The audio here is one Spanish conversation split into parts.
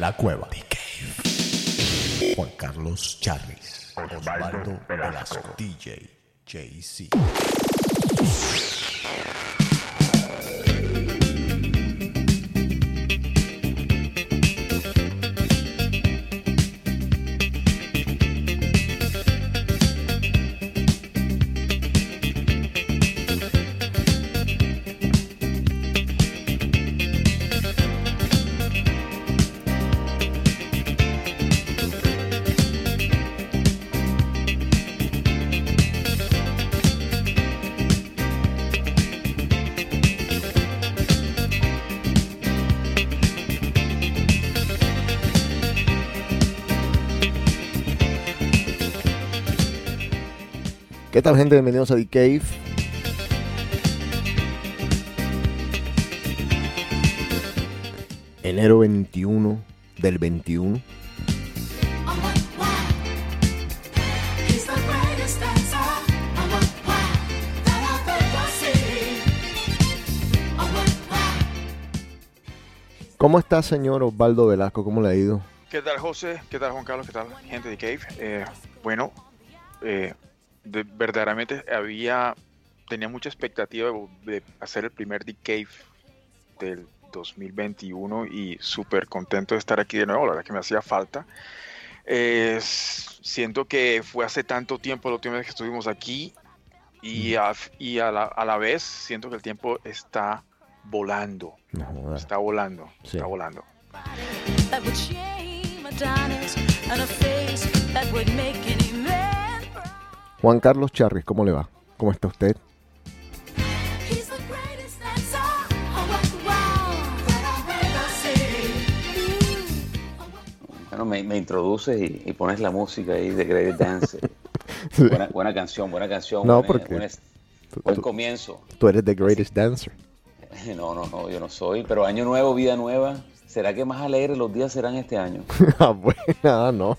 La Cueva. The Cave. Juan Carlos Charris. Osvaldo Velasco. DJ JC. Tal gente? Bienvenidos a The Cave. Enero 21 del 21. He's the greatest dancer. Oh, what, wow, that I've ever seen. Oh, what, wow. ¿Cómo está, señor Osvaldo Velasco? ¿Cómo le ha ido? ¿Qué tal José? ¿Qué tal Juan Carlos? ¿Qué tal gente de Cave? Eh, bueno, eh, de- verdaderamente había, tenía mucha expectativa de, de hacer el primer The Cave del 2021 y súper contento de estar aquí de nuevo, la verdad que me hacía falta. Eh, siento que fue hace tanto tiempo la última vez que estuvimos aquí y, a, y a, la, a la vez siento que el tiempo está volando, No está volando, Sí. está volando. That would shame Adonis and a face that would make any man. Juan Carlos Charris, ¿cómo le va? ¿Cómo está usted? Seen. Bueno, me, me introduces y, y pones la música ahí de Great Dance. buena, buena canción, buena canción. No, buena- porque buen, tú- buen tú- comienzo. Tú eres the greatest dancer. No, no, no, yo no soy. Pero año nuevo, vida nueva. ¿Será que más alegres los días serán este año? ah, bueno, nada, no.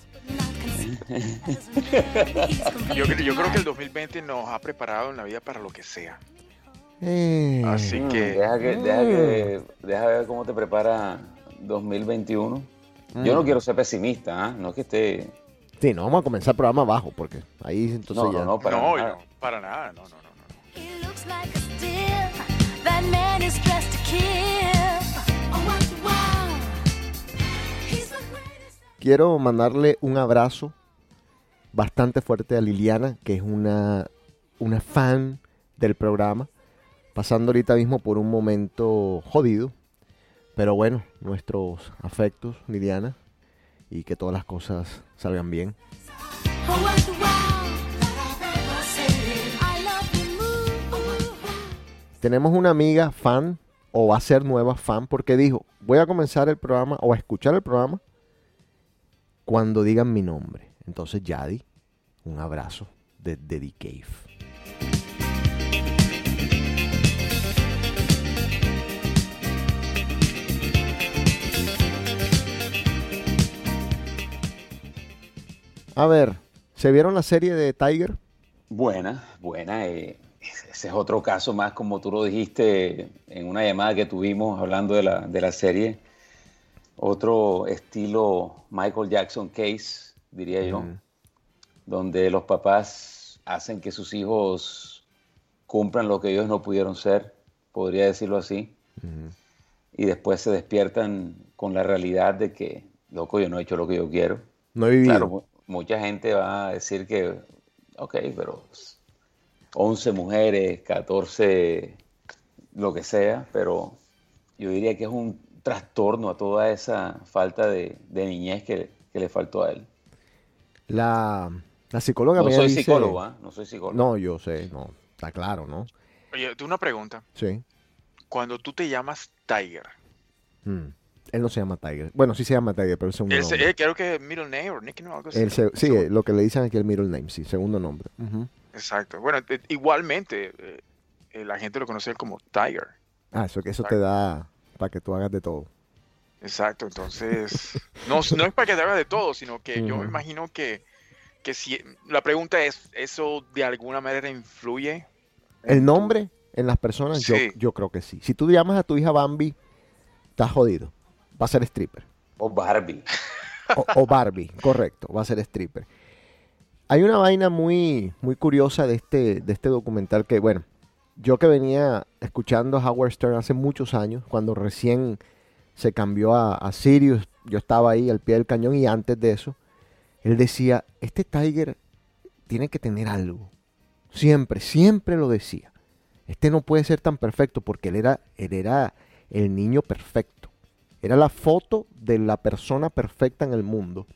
Yo, yo creo que el 2020 nos ha preparado en la vida para lo que sea. Eh, Así Mm, que Deja, que, deja, que, deja ver cómo te prepara 2021. Yo Mm. no quiero ser pesimista, ¿ah? no es que esté... Sí, no, vamos a comenzar el programa abajo, porque ahí entonces No, ya... no, no, para no, nada. no, para nada, no, no, no. Oh. Quiero mandarle un abrazo bastante fuerte a Liliana, que es una, una fan del programa, pasando ahorita mismo por un momento jodido. Pero bueno, nuestros afectos, Liliana, y que todas las cosas salgan bien. Tenemos una amiga fan, o va a ser nueva fan, porque dijo, voy a comenzar el programa, o a escuchar el programa, cuando digan mi nombre. Entonces, Yadi, un abrazo desde The Cave. A ver, ¿se vieron la serie de Tiger? Buena, buena. eh, ese es otro caso más, como tú lo dijiste en una llamada que tuvimos hablando de la, de la serie. Otro estilo Michael Jackson case, diría yo, donde los papás hacen que sus hijos cumplan lo que ellos no pudieron ser, podría decirlo así, y después se despiertan con la realidad de que, loco, yo no he hecho lo que yo quiero. No he vivido. Claro, mucha gente va a decir que, ok, pero pues, 11 mujeres, 14, lo que sea, pero yo diría que es un trastorno a toda esa falta de, de niñez que, que le faltó a él. La, la psicóloga No mía soy dice- psicólogo, ¿ah? No soy psicólogo. No, yo sé, no, está claro, ¿no? Oye, tú una pregunta. Sí. Cuando tú te llamas Tiger, Mm. Él no se llama Tiger. Bueno, sí se llama Tiger, pero es segundo él se- nombre. eh, creo que es middle name o nickname o algo así. Sí, Segundo. lo que le dicen aquí el middle name, sí, segundo nombre. Exacto. Bueno, eh, igualmente, eh, eh, la gente lo conoce como Tiger. Ah, eso, que eso te da para que tú hagas de todo. Exacto, entonces, no, no es para que te haga de todo, sino que yo me imagino que, que si, la pregunta es, ¿eso de alguna manera influye? El nombre en las personas, yo, yo creo que sí. Si tú llamas a tu hija Bambi, estás jodido. Va a ser stripper. O Barbie. O, o Barbie, correcto, va a ser stripper. Hay una vaina muy, muy curiosa de este, de este documental que, bueno, yo que venía escuchando a Howard Stern hace muchos años, cuando recién se cambió a, Sirius, yo estaba ahí al pie del cañón y antes de eso, él decía, este Tiger tiene que tener algo. Siempre, siempre lo decía. Este no puede ser tan perfecto porque él era, él era el niño perfecto. Era la foto de la persona perfecta en el mundo.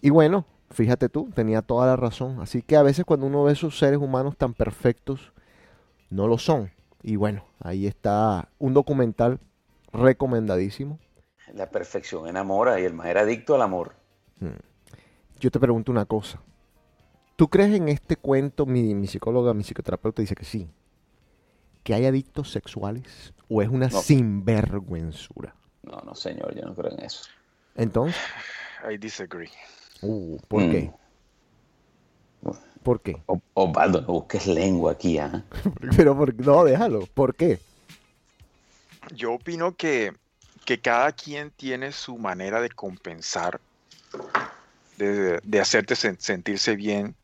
Y bueno, fíjate tú, tenía toda la razón. Así que a veces cuando uno ve esos seres humanos tan perfectos, no lo son. Y bueno, ahí está un documental recomendadísimo. La perfección enamora y el más era adicto al amor. Yo te pregunto una cosa. ¿Tú crees en este cuento? Mi, mi psicóloga, mi psicoterapeuta dice que sí. ¿Que hay adictos sexuales? ¿O es una No. sinvergüenzura? No, no, señor, yo no creo en eso. Entonces, I disagree. uh, ¿por Mm. qué? ¿Por qué? O- Osvaldo, no busques lengua aquí, ¿ah? Pero por- no, déjalo. ¿Por qué? Yo opino que, que cada quien tiene su manera de compensar, de, de hacerte sen- sentirse bien.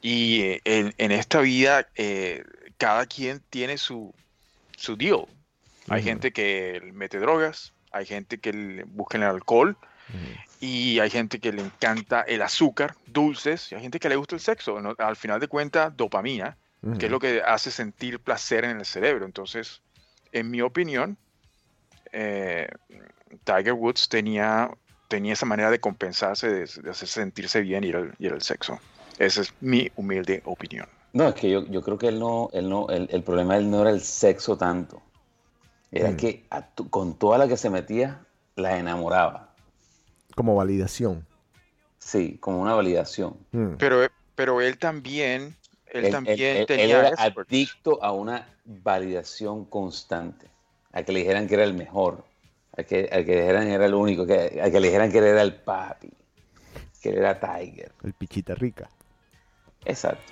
Y eh, en, en esta vida, eh, cada quien tiene su, su deal. Hay gente que mete drogas, hay gente que busca el alcohol, y hay gente que le encanta el azúcar, dulces, y hay gente que le gusta el sexo. ¿no? Al final de cuentas, dopamina, que es lo que hace sentir placer en el cerebro. Entonces, en mi opinión, eh, Tiger Woods tenía, tenía esa manera de compensarse, de, de hacer sentirse bien y era, el, y era el sexo. Esa es mi humilde opinión. No, es que yo, yo creo que él no, él no, el, el problema de él no era el sexo tanto. Era Mm. que a con toda la que se metía, la enamoraba. Como validación. Sí, como una validación. Mm. Pero, pero él también, él, también él- él tenía era experts. adicto a una validación constante. A que le dijeran que era el mejor. A que, a que le dijeran que era el único. Que, a que le dijeran que él era el papi. Que él era Tiger. El pichita rica. Exacto.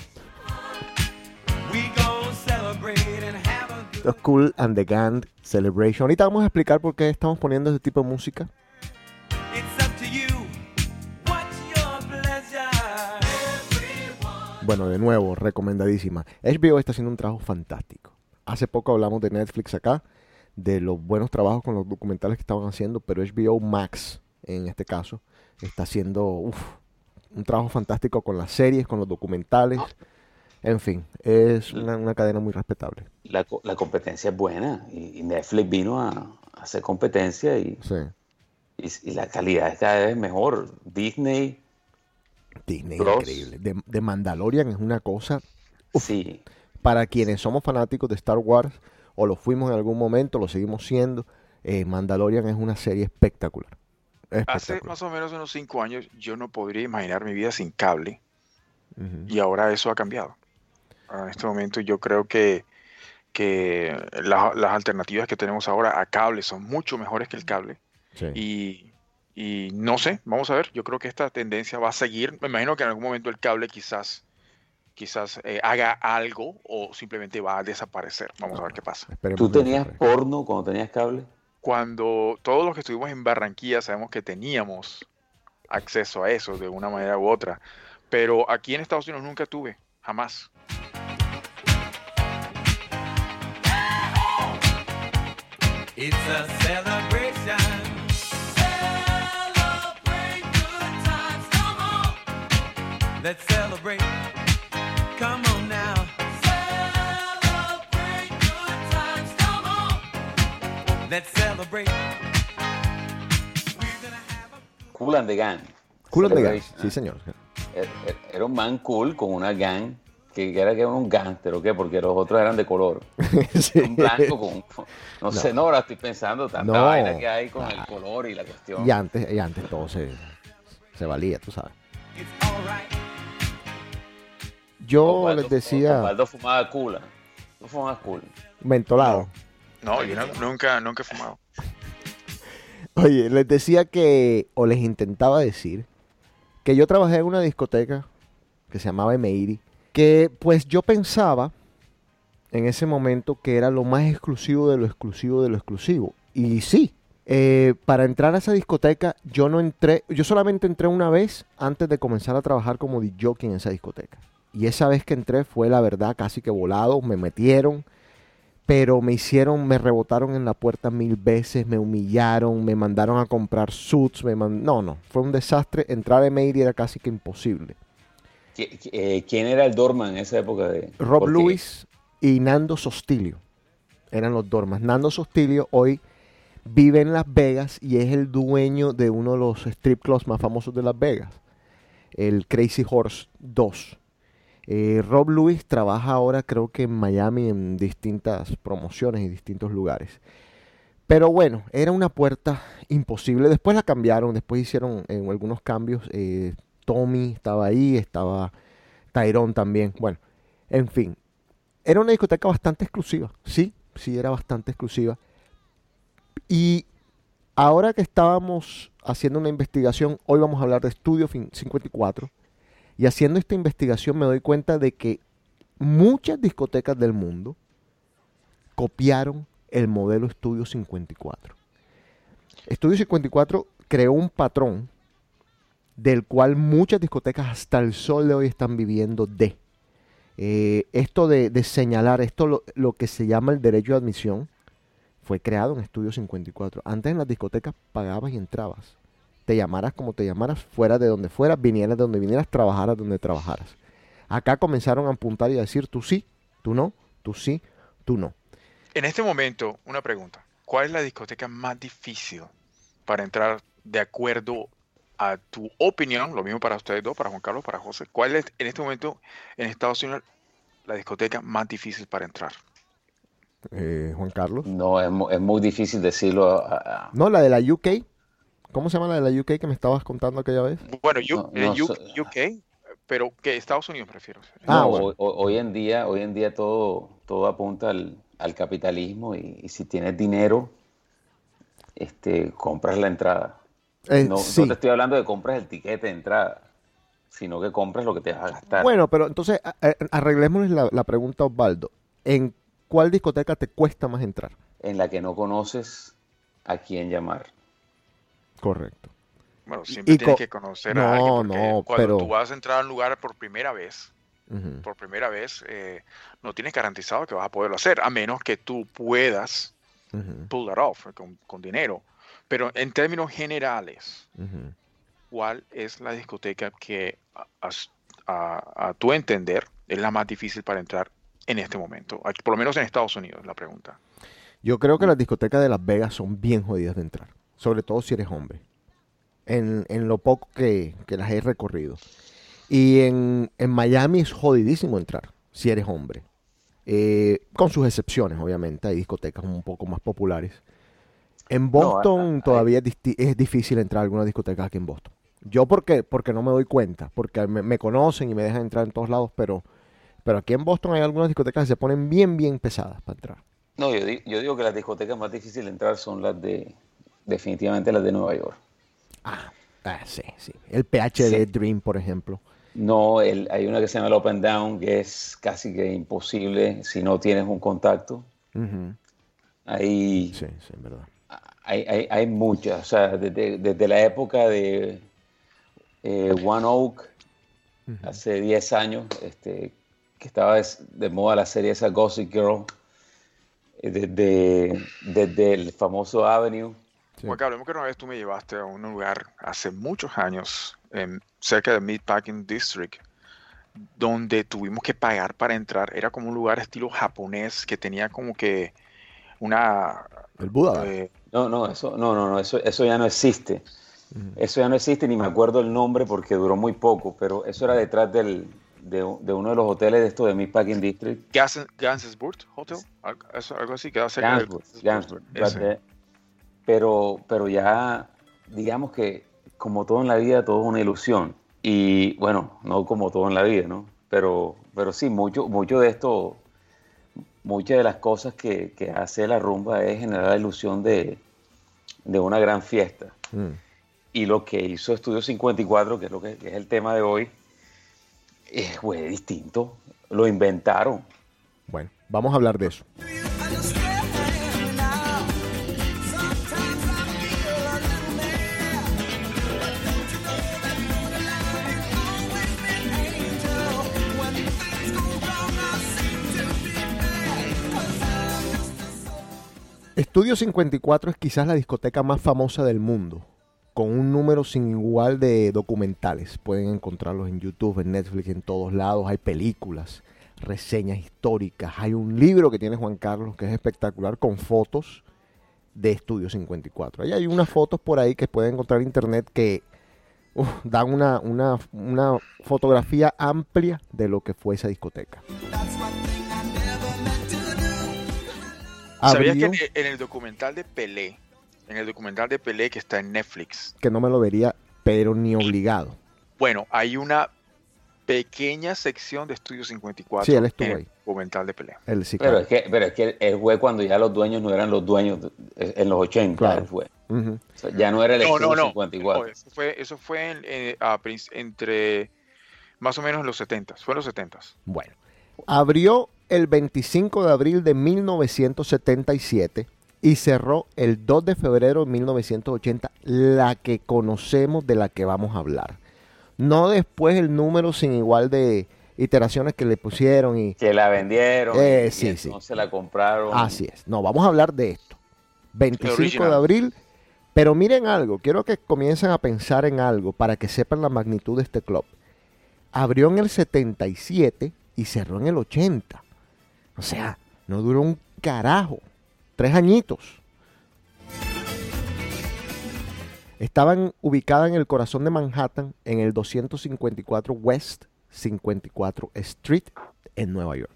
Es Cool and the Gang Celebration. Ahorita vamos a explicar por qué estamos poniendo este tipo de música. Bueno, de nuevo, recomendadísima. HBO está haciendo un trabajo fantástico. Hace poco hablamos de Netflix acá, de los buenos trabajos con los documentales que estaban haciendo, pero HBO Max, en este caso, está haciendo uf, un trabajo fantástico con las series, con los documentales. En fin, es una, una cadena muy respetable. La, la competencia es buena. Y, y Netflix vino a, a hacer competencia y, Sí. y- y la calidad es cada vez mejor. Disney, Disney, Plus. increíble. De, de Mandalorian es una cosa sí. para quienes somos fanáticos de Star Wars, o lo fuimos en algún momento, lo seguimos siendo, eh, Mandalorian es una serie espectacular. Hace más o menos unos cinco años yo no podría imaginar mi vida sin cable y ahora eso ha cambiado. En este momento yo creo que, que la- las alternativas que tenemos ahora a cable son mucho mejores que el cable Sí. y, y no sé, vamos a ver, yo creo que esta tendencia va a seguir. Me imagino que en algún momento el cable quizás, quizás eh, haga algo o simplemente va a desaparecer. Vamos a ver qué pasa. ¿Tú tenías porno cuando tenías cable? Cuando todos los que estuvimos en Barranquilla sabemos que teníamos acceso a eso de una manera u otra, pero aquí en Estados Unidos nunca tuve, jamás. It's a celebration. Let's celebrate. Come on now. Celebrate good times. Come on. Let's celebrate. We're gonna have a Cool and the Gang. Cool and the Gang, sí señor. Era- era- Era un man cool con una gang que era que era un gánster o qué, porque los otros eran de color. Sí. Un blanco con. No, sé, no, ahora estoy pensando tanta No. vaina que hay con el color y la cuestión. Y antes, y antes todo se, se valía, tú sabes. It's alright. Yo Osvaldo- les decía Osvaldo fumaba cool. ¿ah? Tú fumabas cool. mentolado. No, yo no- nunca, nunca he fumado. Oye, les decía que, o les intentaba decir, que yo trabajé en una discoteca que se llamaba Emeiri, que pues yo pensaba en ese momento que era lo más exclusivo de lo exclusivo de lo exclusivo. Y sí, Eh, para entrar a esa discoteca, yo no entré, yo solamente entré una vez antes de comenzar a trabajar como DJ en esa discoteca. Y esa vez que entré fue la verdad casi que volado, me metieron, pero me hicieron, me rebotaron en la puerta mil veces, me humillaron, me mandaron a comprar suits, me man- no, no, fue un desastre. Entrar a Meiri era casi que imposible. ¿Qui- qui- eh, ¿Quién era el Dorman en esa época? De, Rob Lewis y Nando Sostilio eran los dormas. Nando Sostilio hoy vive en Las Vegas y es el dueño de uno de los strip clubs más famosos de Las Vegas, el Crazy Horse 2. Eh, Rob Lewis trabaja ahora creo que en Miami en distintas promociones y distintos lugares. Pero bueno, era una puerta imposible. Después la cambiaron, después hicieron eh, algunos cambios. Eh, Tommy estaba ahí, estaba Tyrone también. Bueno, en fin. Era una discoteca bastante exclusiva. Sí, sí, era bastante exclusiva. Y ahora que estábamos haciendo una investigación, hoy vamos a hablar de Estudio Fin- 54. Y haciendo esta investigación me doy cuenta de que muchas discotecas del mundo copiaron el modelo Estudio 54. Estudio 54 creó un patrón del cual muchas discotecas hasta el sol de hoy están viviendo de. Eh, esto de, señalar, esto lo que se llama el derecho de admisión, fue creado en Estudio 54. Antes en las discotecas pagabas y entrabas. Te llamaras como te llamaras, fuera de donde fueras, vinieras de donde vinieras, trabajaras donde trabajaras. Acá comenzaron a apuntar y a decir tú sí, tú no, tú sí, tú no. En este momento, una pregunta. ¿Cuál es la discoteca más difícil para entrar de acuerdo a tu opinión? Lo mismo para ustedes dos, para Juan Carlos, para José. ¿Cuál es en este momento en Estados Unidos la discoteca más difícil para entrar? Eh, Juan Carlos. No, es, es muy difícil decirlo. a- a- No, la de la UK. ¿Cómo se llama la de la UK que me estabas contando aquella vez? Bueno, U- No, eh, no. UK, pero que Estados Unidos prefiero. Ah, no, bueno. hoy, en día, hoy en día todo, todo apunta al, al capitalismo y, y si tienes dinero, este, compras la entrada. Eh, No, no te estoy hablando de compras el tiquete de entrada, sino que compras lo que te vas a gastar. Bueno, pero entonces a- a- arreglémosle la, la pregunta Osvaldo. ¿En cuál discoteca te cuesta más entrar? en la que no conoces a quién llamar. Correcto. Bueno, siempre y tienes que conocer No, a alguien porque no, cuando pero- tú vas a entrar a un lugar por primera vez, por primera vez, eh, no tienes garantizado que vas a poderlo hacer, a menos que tú puedas pull that off con, con dinero. Pero en términos generales. ¿cuál es la discoteca que a, a- a- a tu entender es la más difícil para entrar en este momento? Aquí, por lo menos en Estados Unidos, la pregunta. Yo creo que las discotecas de Las Vegas son bien jodidas de entrar. Sobre todo si eres hombre. En, en lo poco que, que las he recorrido. Y en, en Miami es jodidísimo entrar si eres hombre. Eh, con sus excepciones, obviamente. Hay discotecas un poco más populares. En Boston todavía es, es difícil entrar a alguna discoteca aquí en Boston. Yo porque, porque no me doy cuenta, porque me, me conocen y me dejan entrar en todos lados, pero, pero aquí en Boston hay algunas discotecas que se ponen bien, bien pesadas para entrar. No, yo, di- yo digo que las discotecas más difíciles de entrar son las de, definitivamente las de Nueva York. Ah, ah, sí, sí. El PhD Sí. Dream, por ejemplo. No, el- hay una que se llama el Up and Down, que es casi que imposible si no tienes un contacto. Ujú. Hay, Sí, sí, verdad. hay, hay, hay muchas, o sea, desde, desde la época de eh, One Oak, hace 10 años, este, que estaba de, moda la serie esa Gossip Girl, eh, desde, desde el famoso Avenue. Sí. Juan Carlos, que una vez tú me llevaste a un lugar hace muchos años, en- cerca de Meatpacking District, donde tuvimos que pagar para entrar. Era como un lugar estilo japonés que tenía como que una... El Buda. eh, No, no, eso, no, no, no, eso, eso ya no existe. Eso ya no existe, ni me acuerdo el nombre porque duró muy poco, pero eso era detrás del, de, de uno de los hoteles de estos de Meatpacking District. Gans- Gansersburg Hotel, algo, así, queda cerca Gansburg, Gansburg. Pero, pero ya, digamos que como todo en la vida, todo es una ilusión. Y bueno, no como todo en la vida, ¿no? Pero, pero sí, mucho, mucho de esto, muchas de las cosas que, que hace la rumba es generar la ilusión de, de una gran fiesta. Mm. Y lo que hizo Estudio 54, que es, lo que, que es el tema de hoy, es, fue distinto. Lo inventaron. Bueno, vamos a hablar de eso. Estudio 54 es quizás la discoteca más famosa del mundo, con un número sin igual de documentales. Pueden encontrarlos en YouTube, en Netflix, en todos lados. Hay películas, reseñas históricas. Hay un libro que tiene Juan Carlos que es espectacular con fotos de Estudio 54. Ahí hay unas fotos por ahí que pueden encontrar en internet que dan una, una fotografía amplia de lo que fue esa discoteca. ¿Sabías que en el, en el documental de Pelé, en el documental de Pelé que está en Netflix, que no me lo vería, pero ni obligado. bueno, hay una pequeña sección de Estudio 54 Sí, él estuvo en ahí. el documental de Pelé. Sí, Pero es, que, pero es que él fue cuando ya los dueños no eran los dueños de- en los 80. Claro. él fue. Ujú. O sea, ya no era el No, Estudio no, no. 54. No, eso fue, eso fue en- eh, a entre más o menos en los 70 fue en los 70 Bueno, abrió el 25 de abril de 1977 y cerró el 2 de febrero de 1980, la que conocemos de la que vamos a hablar. No después el número sin igual de iteraciones que le pusieron y Que la vendieron. Eh, y sí, sí. entonces la compraron. así es. No, vamos a hablar de esto. 25 original. de abril. Pero miren algo, quiero que comiencen a pensar en algo para que sepan la magnitud de este club. Abrió en el 77 y cerró en el 80. O sea, no duró un carajo. Tres añitos. Estaban ubicada en el corazón de Manhattan, en el 254 West 54 Street, en Nueva York.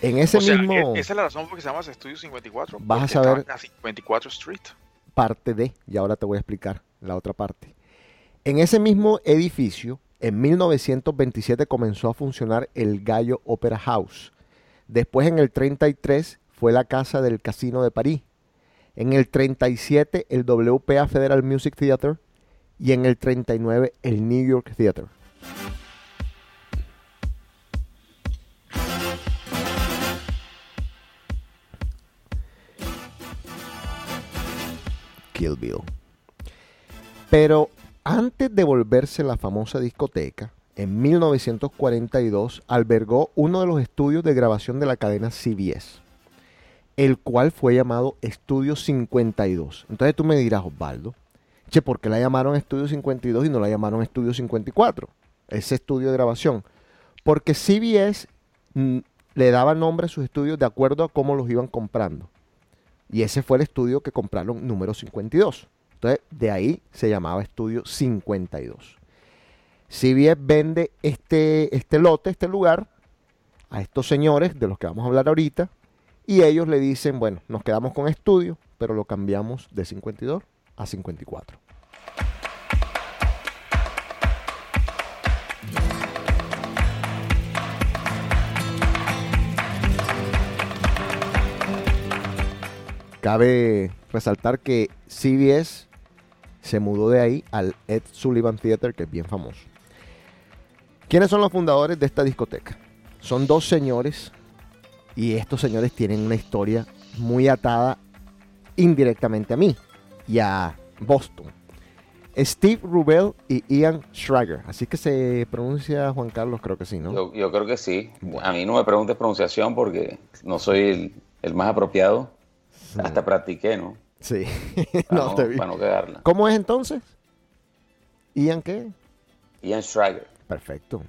En ese o sea, mismo e- esa es la razón por que se llama Estudio 54. Vas a saber- estaban en la 54 Street. parte de, y ahora te voy a explicar la otra parte. En ese mismo edificio, en 1927 comenzó a funcionar el Gallo Opera House. Después en el 33 fue la casa del Casino de París. En el 37 el WPA Federal Music Theater y en el 39 el New York Theater. Kill Bill. Pero antes de volverse la famosa discoteca, en 1942 albergó uno de los estudios de grabación de la cadena CBS, el cual fue llamado Estudio 52. Entonces tú me dirás, Osvaldo, che, ¿por qué la llamaron Estudio 52 y no la llamaron Estudio 54? Ese estudio de grabación. Porque CBS mm, le daba nombre a sus estudios de acuerdo a cómo los iban comprando. Y ese fue el estudio que compraron número 52. Entonces, de ahí se llamaba estudio 52. CBS vende este, este lote, este lugar, a estos señores de los que vamos a hablar ahorita, y ellos le dicen, bueno, nos quedamos con estudio, pero lo cambiamos de 52 a 54. Cabe resaltar que CBS se mudó de ahí al Ed Sullivan Theater, que es bien famoso. ¿Quiénes son los fundadores de esta discoteca? Son dos señores y estos señores tienen una historia muy atada indirectamente a mí y a Boston. Steve Rubel y Ian Schrager. Así que se pronuncia Juan Carlos, creo que sí, ¿no? Yo, yo creo que sí. A mí no me preguntes pronunciación porque no soy el, el más apropiado. Hasta practiqué, ¿no? Sí. No, no, te vi. para no quedarla. ¿Cómo es entonces? ¿Ian qué? Ian Schrager. Perfecto.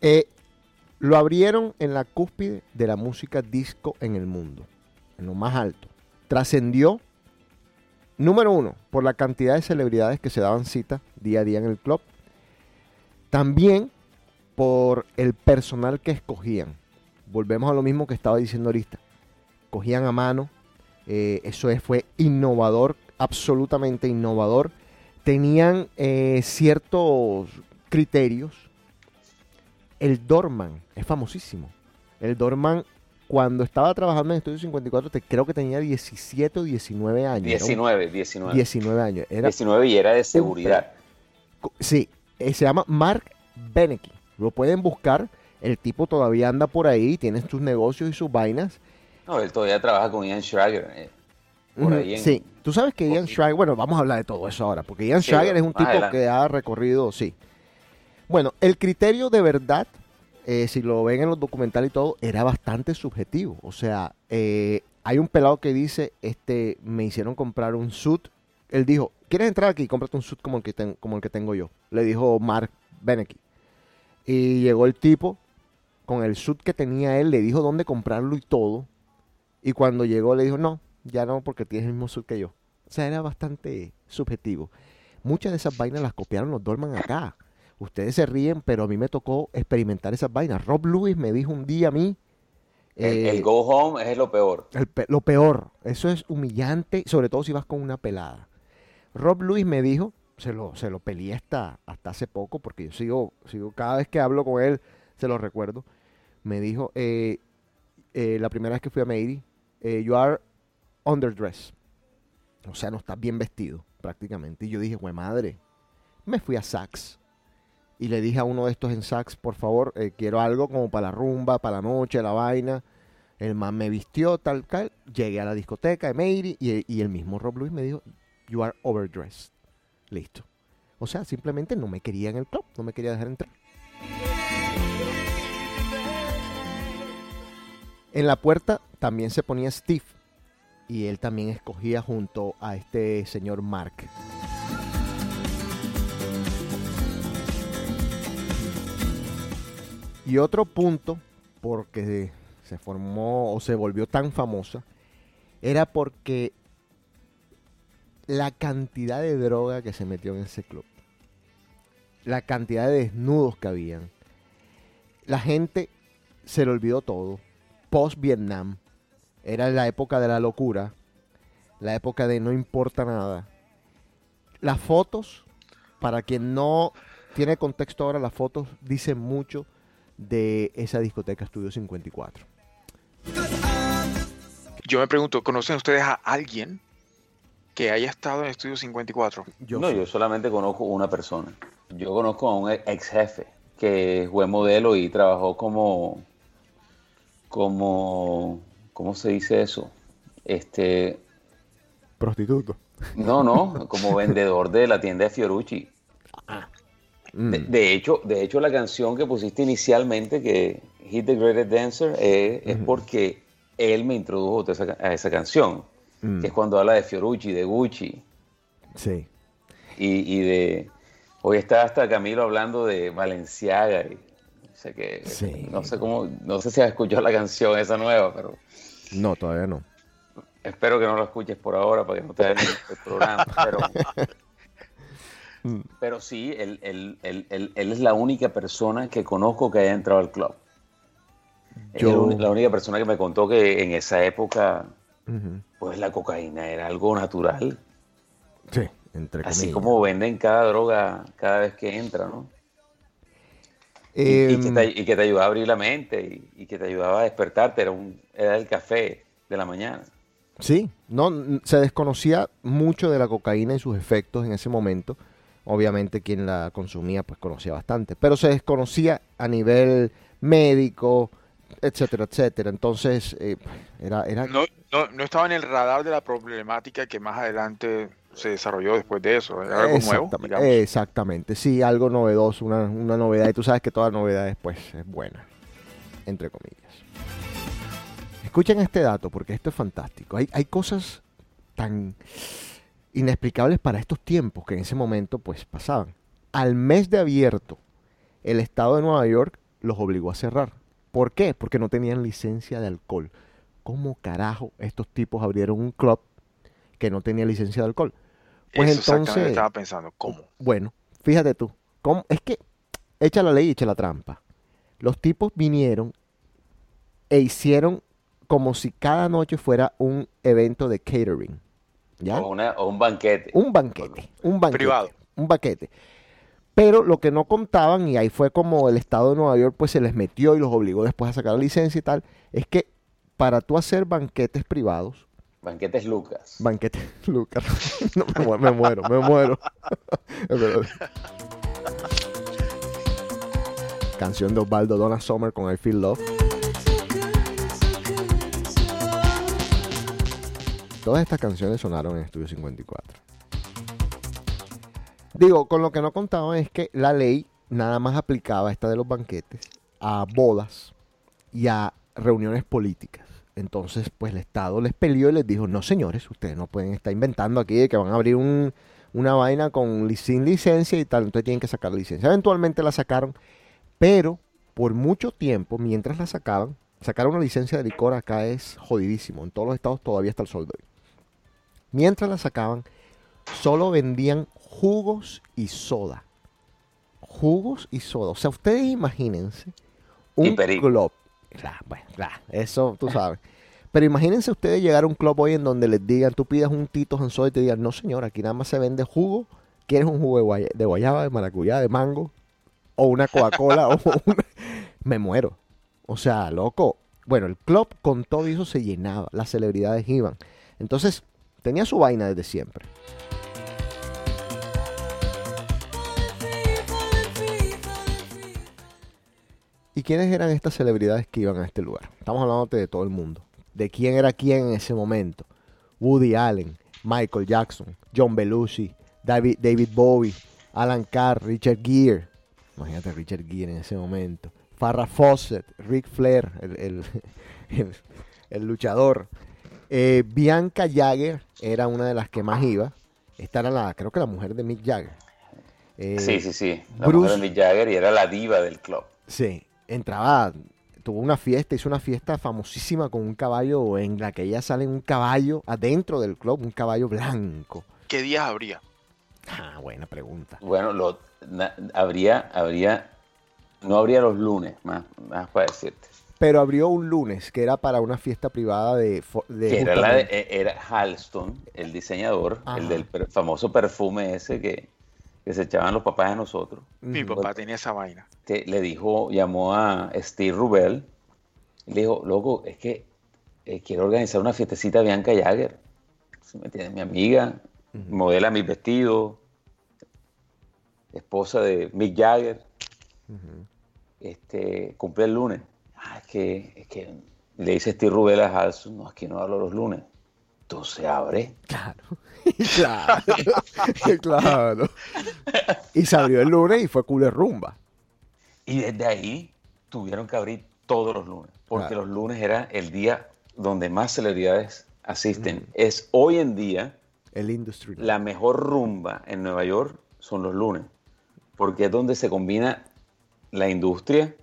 Eh, lo abrieron en la cúspide de la música disco en el mundo, en lo más alto. Trascendió, número uno, por la cantidad de celebridades que se daban cita día a día en el club. También por el personal que escogían. Volvemos a lo mismo que estaba diciendo ahorita. Cogían a mano. Eh, eso es- fue innovador, absolutamente innovador. Tenían eh, ciertos criterios. El Dorman es famosísimo. El Dorman, cuando estaba trabajando en Estudio 54, te, creo que tenía 17 o 19 años. Era un- 19, 19. 19 años. Era 19 y era de seguridad. Sí, eh, se llama Mark Benecke. Lo pueden buscar. El tipo todavía anda por ahí, tiene sus negocios y sus vainas. No, él todavía trabaja con Ian Schrager. eh, por ahí en- Sí, tú sabes que Ian. Schrager, bueno, vamos a hablar de todo eso ahora, porque Ian Sí, Schrager es un tipo adelante. que ha recorrido, sí. Bueno, el criterio de verdad eh, si lo ven en los documentales y todo, era bastante subjetivo. O sea, eh, hay un pelado que dice, este, me hicieron comprar un suit. Él dijo, ¿quieres entrar aquí? Cómprate un suit como el que, ten- como el que tengo yo. Le dijo Mark Benecke. Y llegó el tipo con el suit que tenía él, le dijo dónde comprarlo y todo. Y cuando llegó le dijo, no, ya no, porque tienes el mismo suit que yo. O sea, era bastante subjetivo. Muchas de esas vainas las copiaron los Dolman acá. Ustedes se ríen, pero a mí me tocó experimentar esas vainas. Rob Lewis me dijo un día a mí. El, eh, el go home es lo peor. el pe- lo peor, eso es humillante, sobre todo si vas con una pelada. Rob Lewis me dijo, se lo, se lo peleé hasta, hasta hace poco, porque yo sigo, sigo, cada vez que hablo con él, se lo recuerdo. Me dijo, eh, eh, la primera vez que fui a Meiri, eh, you are underdressed. O sea, no estás bien vestido, prácticamente. Y yo dije, güey, madre. Me fui a Saks. Y le dije a uno de estos en Saks, por favor, eh, quiero algo como para la rumba, para la noche, la vaina. El man me vistió, tal, tal. Llegué a la discoteca de Meiri y, y el mismo Rob Lewis me dijo, you are overdressed. Listo. O sea, simplemente no me quería en el club, no me quería dejar entrar. En la puerta también se ponía Steve y él también escogía junto a este señor Mark. Y otro punto, porque se formó o se volvió tan famosa, era porque la cantidad de droga que se metió en ese club, la cantidad de desnudos que habían, la gente se le olvidó todo. Post Vietnam era la época de la locura, la época de no importa nada. Las fotos, para quien no tiene contexto ahora, las fotos dicen mucho de esa discoteca Estudio 54. Yo me pregunto, ¿conocen ustedes a alguien que haya estado en Estudio 54? Yo no, sí. yo solamente conozco una persona. Yo conozco a un ex jefe que fue modelo y trabajó como, como, ¿cómo se dice eso? Este, Prostituto. no, no, como vendedor de la tienda de Fiorucci. Mm. De, de hecho, de hecho, la canción que pusiste inicialmente, que Hit the Greatest Dancer, eh, es porque él me introdujo a esa, a esa canción, Mm. que es cuando habla de Fiorucci, de Gucci Sí. y, y de... Hoy está hasta Camilo hablando de Valenciaga. Y, que, Sí. No sé cómo, no sé si has escuchado la canción esa nueva, pero No, todavía no. espero que no la escuches por ahora para que no te den el programa. Pero, pero sí, él, él- él- él- él es la única persona que conozco que haya entrado al club. Es Yo- la uni- la única persona que me contó que en esa época, pues la cocaína era algo natural. Sí, entre Así como venden cada droga cada vez que entra, ¿no? Y, y Em, que te, y que te ayudaba a abrir la mente y, y que te ayudaba a despertarte. Era, un, era el café de la mañana. Sí, no, se desconocía mucho de la cocaína y sus efectos en ese momento. Obviamente quien la consumía pues conocía bastante, pero se desconocía a nivel médico, etcétera, etcétera. Entonces eh, era, era No, no, no estaba en el radar de la problemática que más adelante se desarrolló después de eso. Era algo nuevo, digamos. exactamente, sí, algo novedoso, una, una novedad. Y tú sabes que toda novedad después es buena, entre comillas. Escuchen este dato porque esto es fantástico. Hay, hay cosas tan inexplicables para estos tiempos que en ese momento pues pasaban. Al mes de abierto, el estado de Nueva York los obligó a cerrar. ¿Por qué? Porque no tenían licencia de alcohol. ¿Cómo carajo estos tipos abrieron un club que no tenía licencia de alcohol? Pues Eso exactamente entonces, estaba pensando, ¿cómo? bueno, fíjate tú. ¿cómo? Es que echa la ley y echa la trampa. Los tipos vinieron e hicieron como si cada noche fuera un evento de catering. ¿Ya? O, una- o un banquete. Un banquete. Un banquete. Privado. Un banquete. Pero lo que no contaban, y ahí fue como el Estado de Nueva York pues se les metió y los obligó después a sacar la licencia y tal, es que para tú hacer banquetes privados, Banquetes Lucas. banquetes, Lucas, no, me, mu- me muero, me muero. Canción de Osvaldo Donna Summer con I Feel Love. Todas estas canciones sonaron en Estudio 54. Digo, con lo que no contaban es que la ley nada más aplicaba esta de los banquetes a bodas y a reuniones políticas. Entonces, pues el Estado les peleó y les dijo, no señores, ustedes no pueden estar inventando aquí de que van a abrir un- una vaina con sin licencia y tal, entonces tienen que sacar la licencia. Eventualmente la sacaron, pero por mucho tiempo, mientras la sacaban, sacar una licencia de licor acá es jodidísimo. En todos los estados todavía está el sol de hoy. Mientras la sacaban, solo vendían jugos y soda. Jugos y soda. O sea, ustedes imagínense un club. Claro, bueno, claro, eso tú sabes. Pero imagínense ustedes llegar a un club hoy en donde les digan, tú pidas un Tito soda y te digan, no señor, aquí nada más se vende jugo. ¿Quieres un jugo de, de guayaba, de maracuyá, de mango? O una Coca-Cola o una... Me muero. O sea, loco. Bueno, el club con todo eso se llenaba. Las celebridades iban. Entonces, tenía su vaina desde siempre. ¿Y quiénes eran estas celebridades que iban a este lugar? Estamos hablando de todo el mundo. ¿De quién era quién en ese momento? Woody Allen, Michael Jackson, John Belushi, David, David Bowie, Alan Carr, Richard Gere. Imagínate Richard Gere en ese momento. Farrah Fawcett, Ric Flair, el, el- el- el luchador. Eh, Bianca Jagger era una de las que más iba. Esta era la, creo que la mujer de Mick Jagger. Eh, Sí, sí, sí. La Bruce- mujer de Mick Jagger y era la diva del club. Sí, entraba, tuvo una fiesta, hizo una fiesta famosísima con un caballo en la que ella sale en un caballo adentro del club, un caballo blanco. ¿Qué días habría? Ah, buena pregunta. Bueno, lo, na- habría, habría, no habría los lunes, más, más para decirte. Pero abrió un lunes que era para una fiesta privada de... Que era, la de- era Halston, el diseñador, Ajá. el del famoso perfume ese que, que se echaban los papás de nosotros. Mi papá tenía esa vaina. que le dijo, llamó a Steve Rubel y le dijo, loco, es que eh, quiero organizar una fiestecita de Bianca Jagger. ¿Sí me entiendes? Mi amiga, modela mis vestidos, esposa de Mick Jagger, este, cumple el lunes. Ah, es que, es que le dice Steve Rubel a Halson, no, aquí no hablo los lunes. Entonces abre. Claro, claro, claro. Y se abrió el lunes y fue culo rumba. Y desde ahí tuvieron que abrir todos los lunes, porque Claro. los lunes era el día donde más celebridades asisten. Es hoy en día El industry. la mejor rumba en Nueva York son los lunes, porque es donde se combina la industria,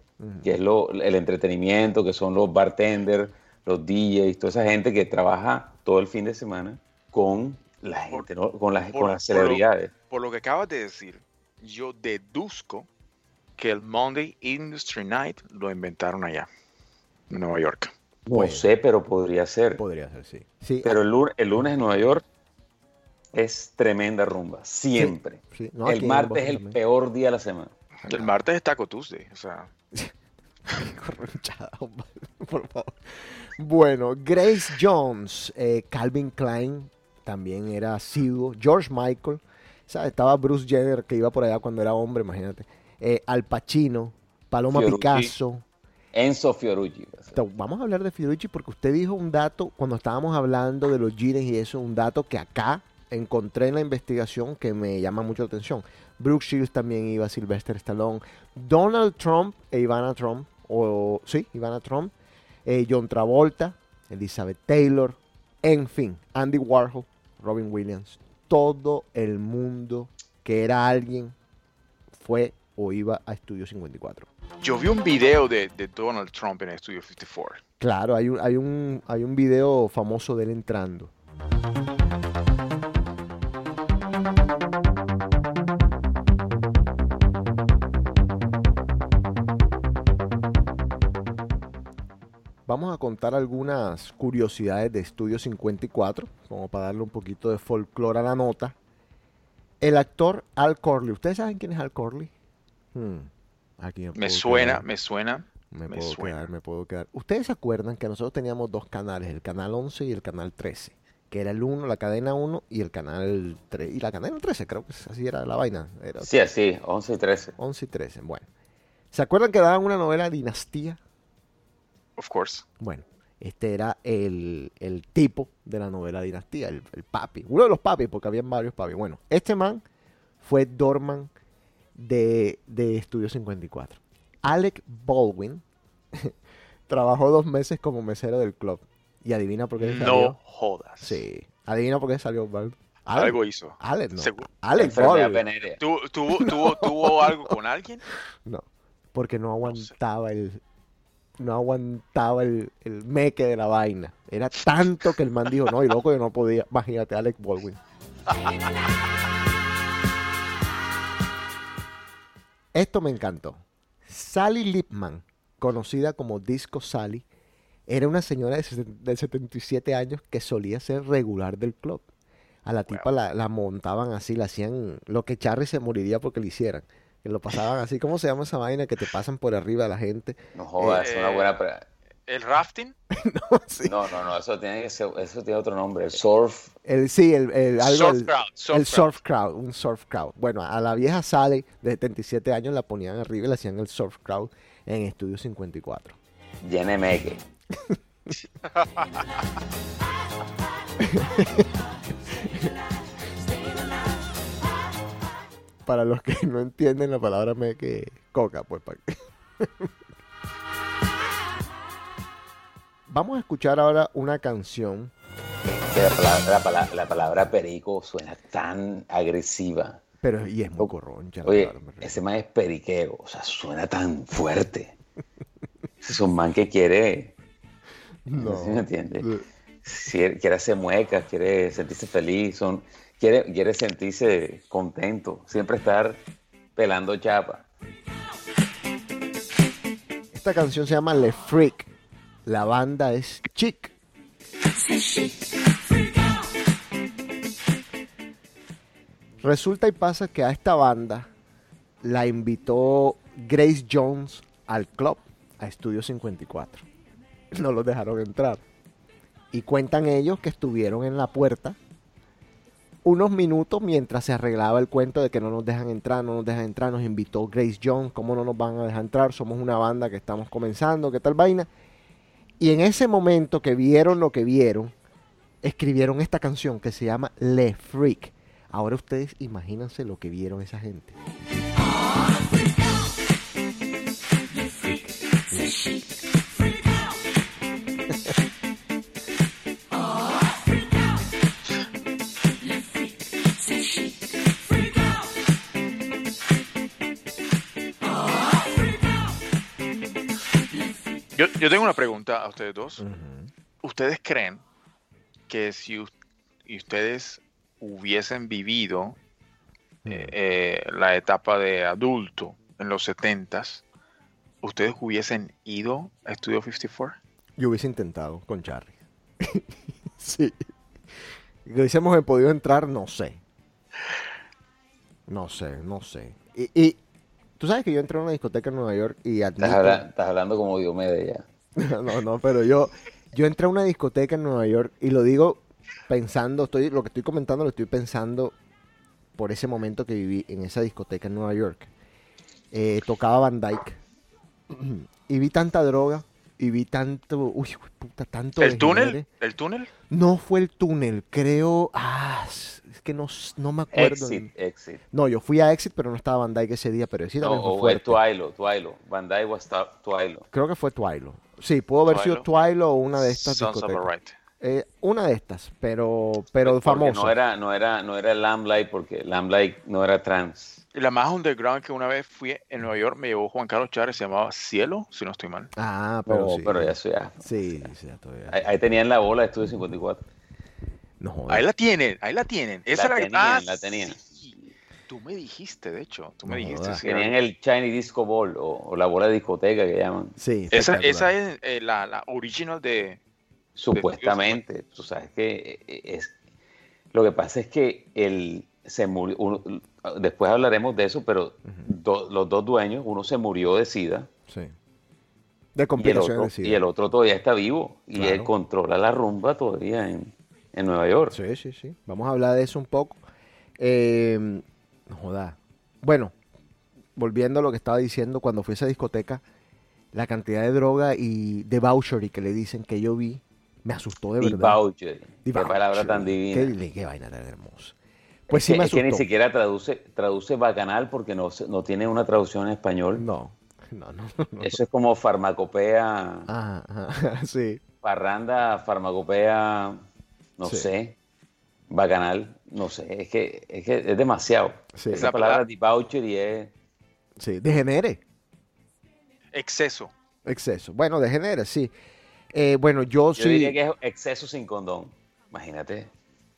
que es lo, el entretenimiento, que son los bartenders, los DJs, toda esa gente que trabaja todo el fin de semana con la gente, ¿no? con, las, por- con las por lo- celebridades. Por lo que acabas de decir, yo deduzco que el Monday Industry Night lo inventaron allá, en Nueva York. No Bueno. sé, pero podría ser. Podría ser, sí. Sí, Pero el lunes, el lunes en Nueva York es tremenda rumba, siempre. sí. No, aquí el martes es el también. peor día de la semana. El martes es Taco Tuesday, o sea, Corronchada, hombre, por favor. Bueno, Grace Jones, eh, Calvin Klein también era asiduo. George Michael, ¿sabes? estaba Bruce Jenner que iba por allá cuando era hombre, imagínate. Eh, Al Pacino, Paloma Fiorucci. Picasso. Enzo Fiorucci. Vamos a hablar de Fiorucci porque usted dijo un dato cuando estábamos hablando de los jeans y eso, un dato que acá encontré en la investigación que me llama mucho la atención. Brooke Shields también iba, Sylvester Stallone, Donald Trump e Ivana Trump, o sí, Ivana Trump, eh, John Travolta, Elizabeth Taylor, en fin, Andy Warhol, Robin Williams, todo el mundo que era alguien fue o iba a Estudio 54. yo vi un video de, de Donald Trump en el Studio 54. Claro, hay un, hay un, hay un video famoso de él entrando. Vamos a contar algunas curiosidades de Estudio 54, como para darle un poquito de folclore a la nota. El actor Al Corley. ¿Ustedes saben quién es Al Corley? Hmm, aquí Me puedo suena, quedar. me suena. Me, Me puedo suena. quedar, me puedo quedar. Ustedes se acuerdan que nosotros teníamos dos canales, el canal 11 y el canal 13, que era el 1, la cadena 1 y el canal 3. Y la cadena 13, creo que así era la vaina. Era Sí, así, 11 y 13. 11 y 13. Bueno. ¿Se acuerdan que daban una novela Dinastía? Of course. Bueno, este era el, el tipo de la novela Dinastía, el, el papi. Uno de los papis, porque habían varios papis. Bueno, este man fue Dorman de, de Estudio 54. Alec Baldwin trabajó dos meses como mesero del club. Y adivina por qué salió. No jodas. Sí. Adivina por qué salió Baldwin. Alec, Algo hizo. Alec, no. Seguro. Alec Baldwin. venérea. ¿Tu- ¿Tuvo, tuvo, tuvo algo con alguien? No, porque no No sé. aguantaba el no aguantaba el, el meque de la vaina. Era tanto que el man dijo, no, y loco, yo no podía. Imagínate, Alec Baldwin. Esto me encantó. Sally Lipman, conocida como Disco Sally, era una señora de, de 77 años que solía ser regular del club. A la tipa la, la montaban así, la hacían lo que Charry se moriría porque le hicieran. Que lo pasaban así, ¿cómo se llama esa vaina? Que te pasan por arriba a la gente. No jodas, es una Eh, buena. ¿El rafting? Sí. No, no, no, eso tiene que ser, eso tiene otro nombre. El surf. El, sí, el, el- algo Surf del- crowd, surf el surf crowd, un surf crowd. Bueno, a la vieja Sally de 77 años la ponían arriba y le hacían el surf crowd en Estudio 54. Llene meque. Para los que no entienden la palabra me que coca, pues para Vamos a escuchar ahora una canción. La palabra, la palabra- la palabra perico suena tan agresiva. Pero, y es muy corroncha Oye, ese man es periquero, o sea, suena tan fuerte. Es un man que quiere, No. ¿sí me entiendes? Quiere, quiere hacer muecas, quiere sentirse feliz, son, quiere, sentirse contento, siempre estar pelando chapa. Esta canción se llama Le Freak. La banda es Chic. Resulta y pasa que a esta banda la invitó Grace Jones al club, a Estudio 54. No los dejaron entrar. Y cuentan ellos que estuvieron en la puerta unos minutos mientras se arreglaba el cuento de que no nos dejan entrar, no nos dejan entrar, nos invitó Grace Jones, ¿cómo no nos van a dejar entrar? Somos una banda que estamos comenzando, ¿qué tal vaina? Y en ese momento que vieron lo que vieron, escribieron esta canción que se llama Le Freak. Ahora ustedes imagínense lo que vieron esa gente. Yo, yo tengo una pregunta a ustedes dos. ¿Ustedes creen que si ustedes hubiesen vivido eh, eh, la etapa de adulto en los 70s, ustedes hubiesen ido a Studio 54? Yo hubiese intentado con Charlie. sí. Hubiésemos podido entrar, no sé. No sé, no sé. Y, y tú sabes que yo entré a una discoteca en Nueva York y admito... Estás, habla- estás hablando como Diomedes ya. no, no, pero yo, yo entré a una discoteca en Nueva York y lo digo pensando, estoy, lo que estoy comentando lo estoy pensando por ese momento que viví en esa discoteca en Nueva York. Eh, tocaba Van Dyke y vi tanta droga y vi tanto, uy, puta, tanto ¿El túnel? degenere. ¿El túnel? No fue el túnel, creo, ah, es que no, no me acuerdo. Exit, exit. No, yo fui a Exit, pero no estaba Van Dyke ese día, pero sí No, también fue o fuerte. Twilo, Twilo. Van Dyke was Ta- Twilo. Creo que fue Twilo. Sí, pudo haber sido Twilo o una de estas Sounds discotecas. about right. Eh, una de estas, pero, pero Porque famosa. No era, no era, no era Lamblight porque Lamblight no era trans. La más underground que una vez fui en Nueva York me llevó Juan Carlos Chávez, se llamaba Cielo, si no estoy mal. Ah, pero Pero, sí. pero ya eso ya. Sí, sí, ya todavía. Ahí, ahí tenían la bola de Estudio 54. No. Ahí la tienen, ahí la tienen. Esa La era tenían, ah, la tenían. sí. Tú me dijiste, de hecho, tú me No dijiste. sí, Tenían el Shiny Disco Ball o, o la bola de discoteca que llaman. Sí, Esa, esa es eh, la, la original de... Supuestamente. Tú sabes que eh, es. Lo que pasa es que el se murió. uno- después hablaremos de eso, pero do- los dos dueños, uno se murió de SIDA Sí. De y complicaciones otro, de SIDA. y el otro todavía está vivo y Claro. él controla la rumba todavía en, en Nueva York. Sí, sí, sí. Vamos a hablar de eso un poco. Eh, no joda. Bueno, volviendo a lo que estaba diciendo, cuando fui a esa discoteca, la cantidad de droga y debauchery que le dicen que yo vi, me asustó de verdad. Debauchery. Qué Debauchery. palabra tan divina. Qué, qué vaina tan hermosa. Pues Es sí que, me es que asustó. ni siquiera traduce, traduce bacanal porque no, no tiene una traducción en español. No. No, no, no. no. Eso es como farmacopea, Ajá, ajá, sí. parranda, farmacopea, no Sí. sé, bacanal, no sé, es que es, que es demasiado. Sí. Esa La palabra palabra- debaucher y es Sí, degenere. Exceso. Exceso. Bueno, degenere, sí. Eh, bueno, yo, Yo sí. diría que es exceso sin condón. Imagínate.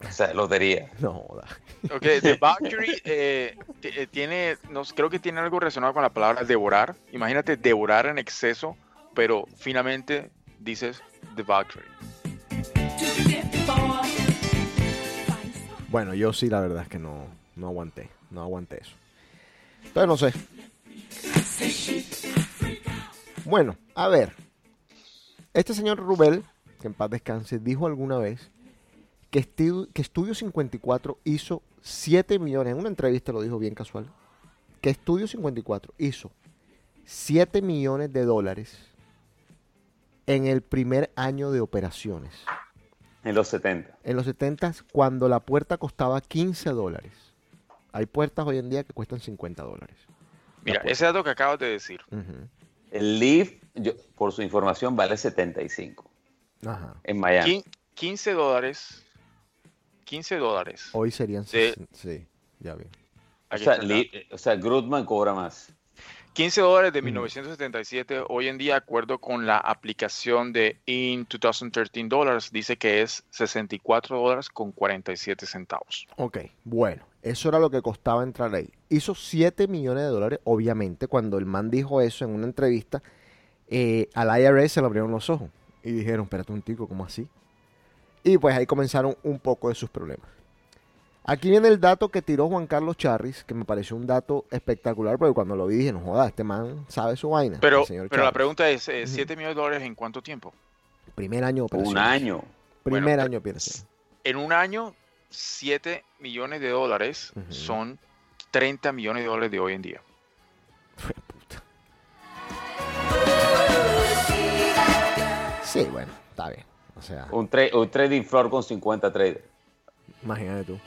O sea, lotería. No, joda. Ok, debauchery eh, ti- eh, tiene, no, creo que tiene algo relacionado con la palabra devorar. Imagínate devorar en exceso, pero finalmente dices debauchery. Bueno, yo sí, la verdad es que no, no aguanté. No aguanté eso. Entonces, no sé. Bueno, a ver. Este señor Rubel, que en paz descanse, dijo alguna vez que, Estu- que Estudio 54 hizo 7 millones. En una entrevista lo dijo bien casual. Que Estudio 54 hizo 7 millones de dólares en el primer año de operaciones. En los 70. En los 70 cuando la puerta costaba 15 dólares. Hay puertas hoy en día que cuestan 50 dólares. Mira, ese dato que acabas de decir. El Leaf, yo- por su información, vale 75 Ajá. en Miami. quin- 15 dólares, 15 dólares. Hoy serían... Sí. sesen- Sí, ya vi. O sea, o Grutman cobra más. 15 dólares de 1977, hoy en día, de acuerdo con la aplicación de In 2013 dólares, dice que es 64 dólares con 47 centavos. Ok, bueno, eso era lo que costaba entrar ahí. Hizo 7 millones de dólares, obviamente, cuando el man dijo eso en una entrevista, eh, al IRS se le abrieron los ojos y dijeron, espérate un tico, ¿cómo así? Y pues ahí comenzaron un poco de sus problemas. Aquí viene el dato que tiró Juan Carlos Charris, que me pareció un dato espectacular, porque cuando lo vi dije, no joda, este man sabe su vaina. Pero, pero la pregunta es, eh, ¿7 millones de dólares en cuánto tiempo? Primer año de Un año. Primer Bueno, año operaciones. En un año, 7 millones de dólares son 30 millones de dólares de hoy en día. Fue puta. Sí, bueno, está bien. O sea, Un, tra- un trading floor con 50 traders. imagínate tú.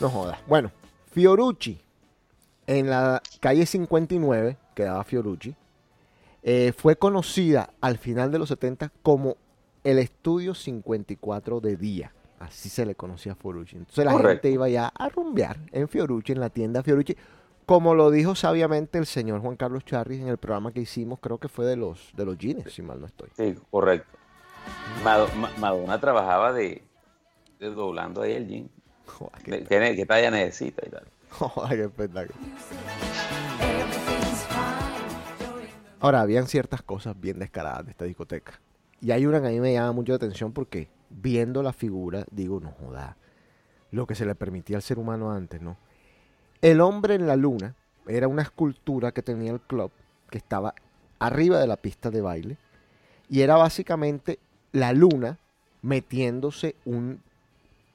No jodas. Bueno, Fiorucci, en la calle 59, quedaba Fiorucci, eh, fue conocida al final de los 70 como el estudio 54 de día. Así se le conocía a Fiorucci. Entonces la Correcto. gente iba ya a rumbear en Fiorucci, en la tienda Fiorucci, como lo dijo sabiamente el señor Juan Carlos Charris en el programa que hicimos, creo que fue de los de los jeans, si mal no estoy. Sí, correcto. Mado- Ma- Madonna trabajaba de, de doblando ahí el jean. Qué, ¿Qué, qué- talla necesita y tal? joder, qué espectáculo. Ahora, habían ciertas cosas bien descaradas de esta discoteca. Y hay una que a mí me llama mucho la atención porque viendo la figura, digo, no joda, lo que se le permitía al ser humano antes, ¿no? El hombre en la luna era una escultura que tenía el club, que estaba arriba de la pista de baile, y era básicamente la luna metiéndose un,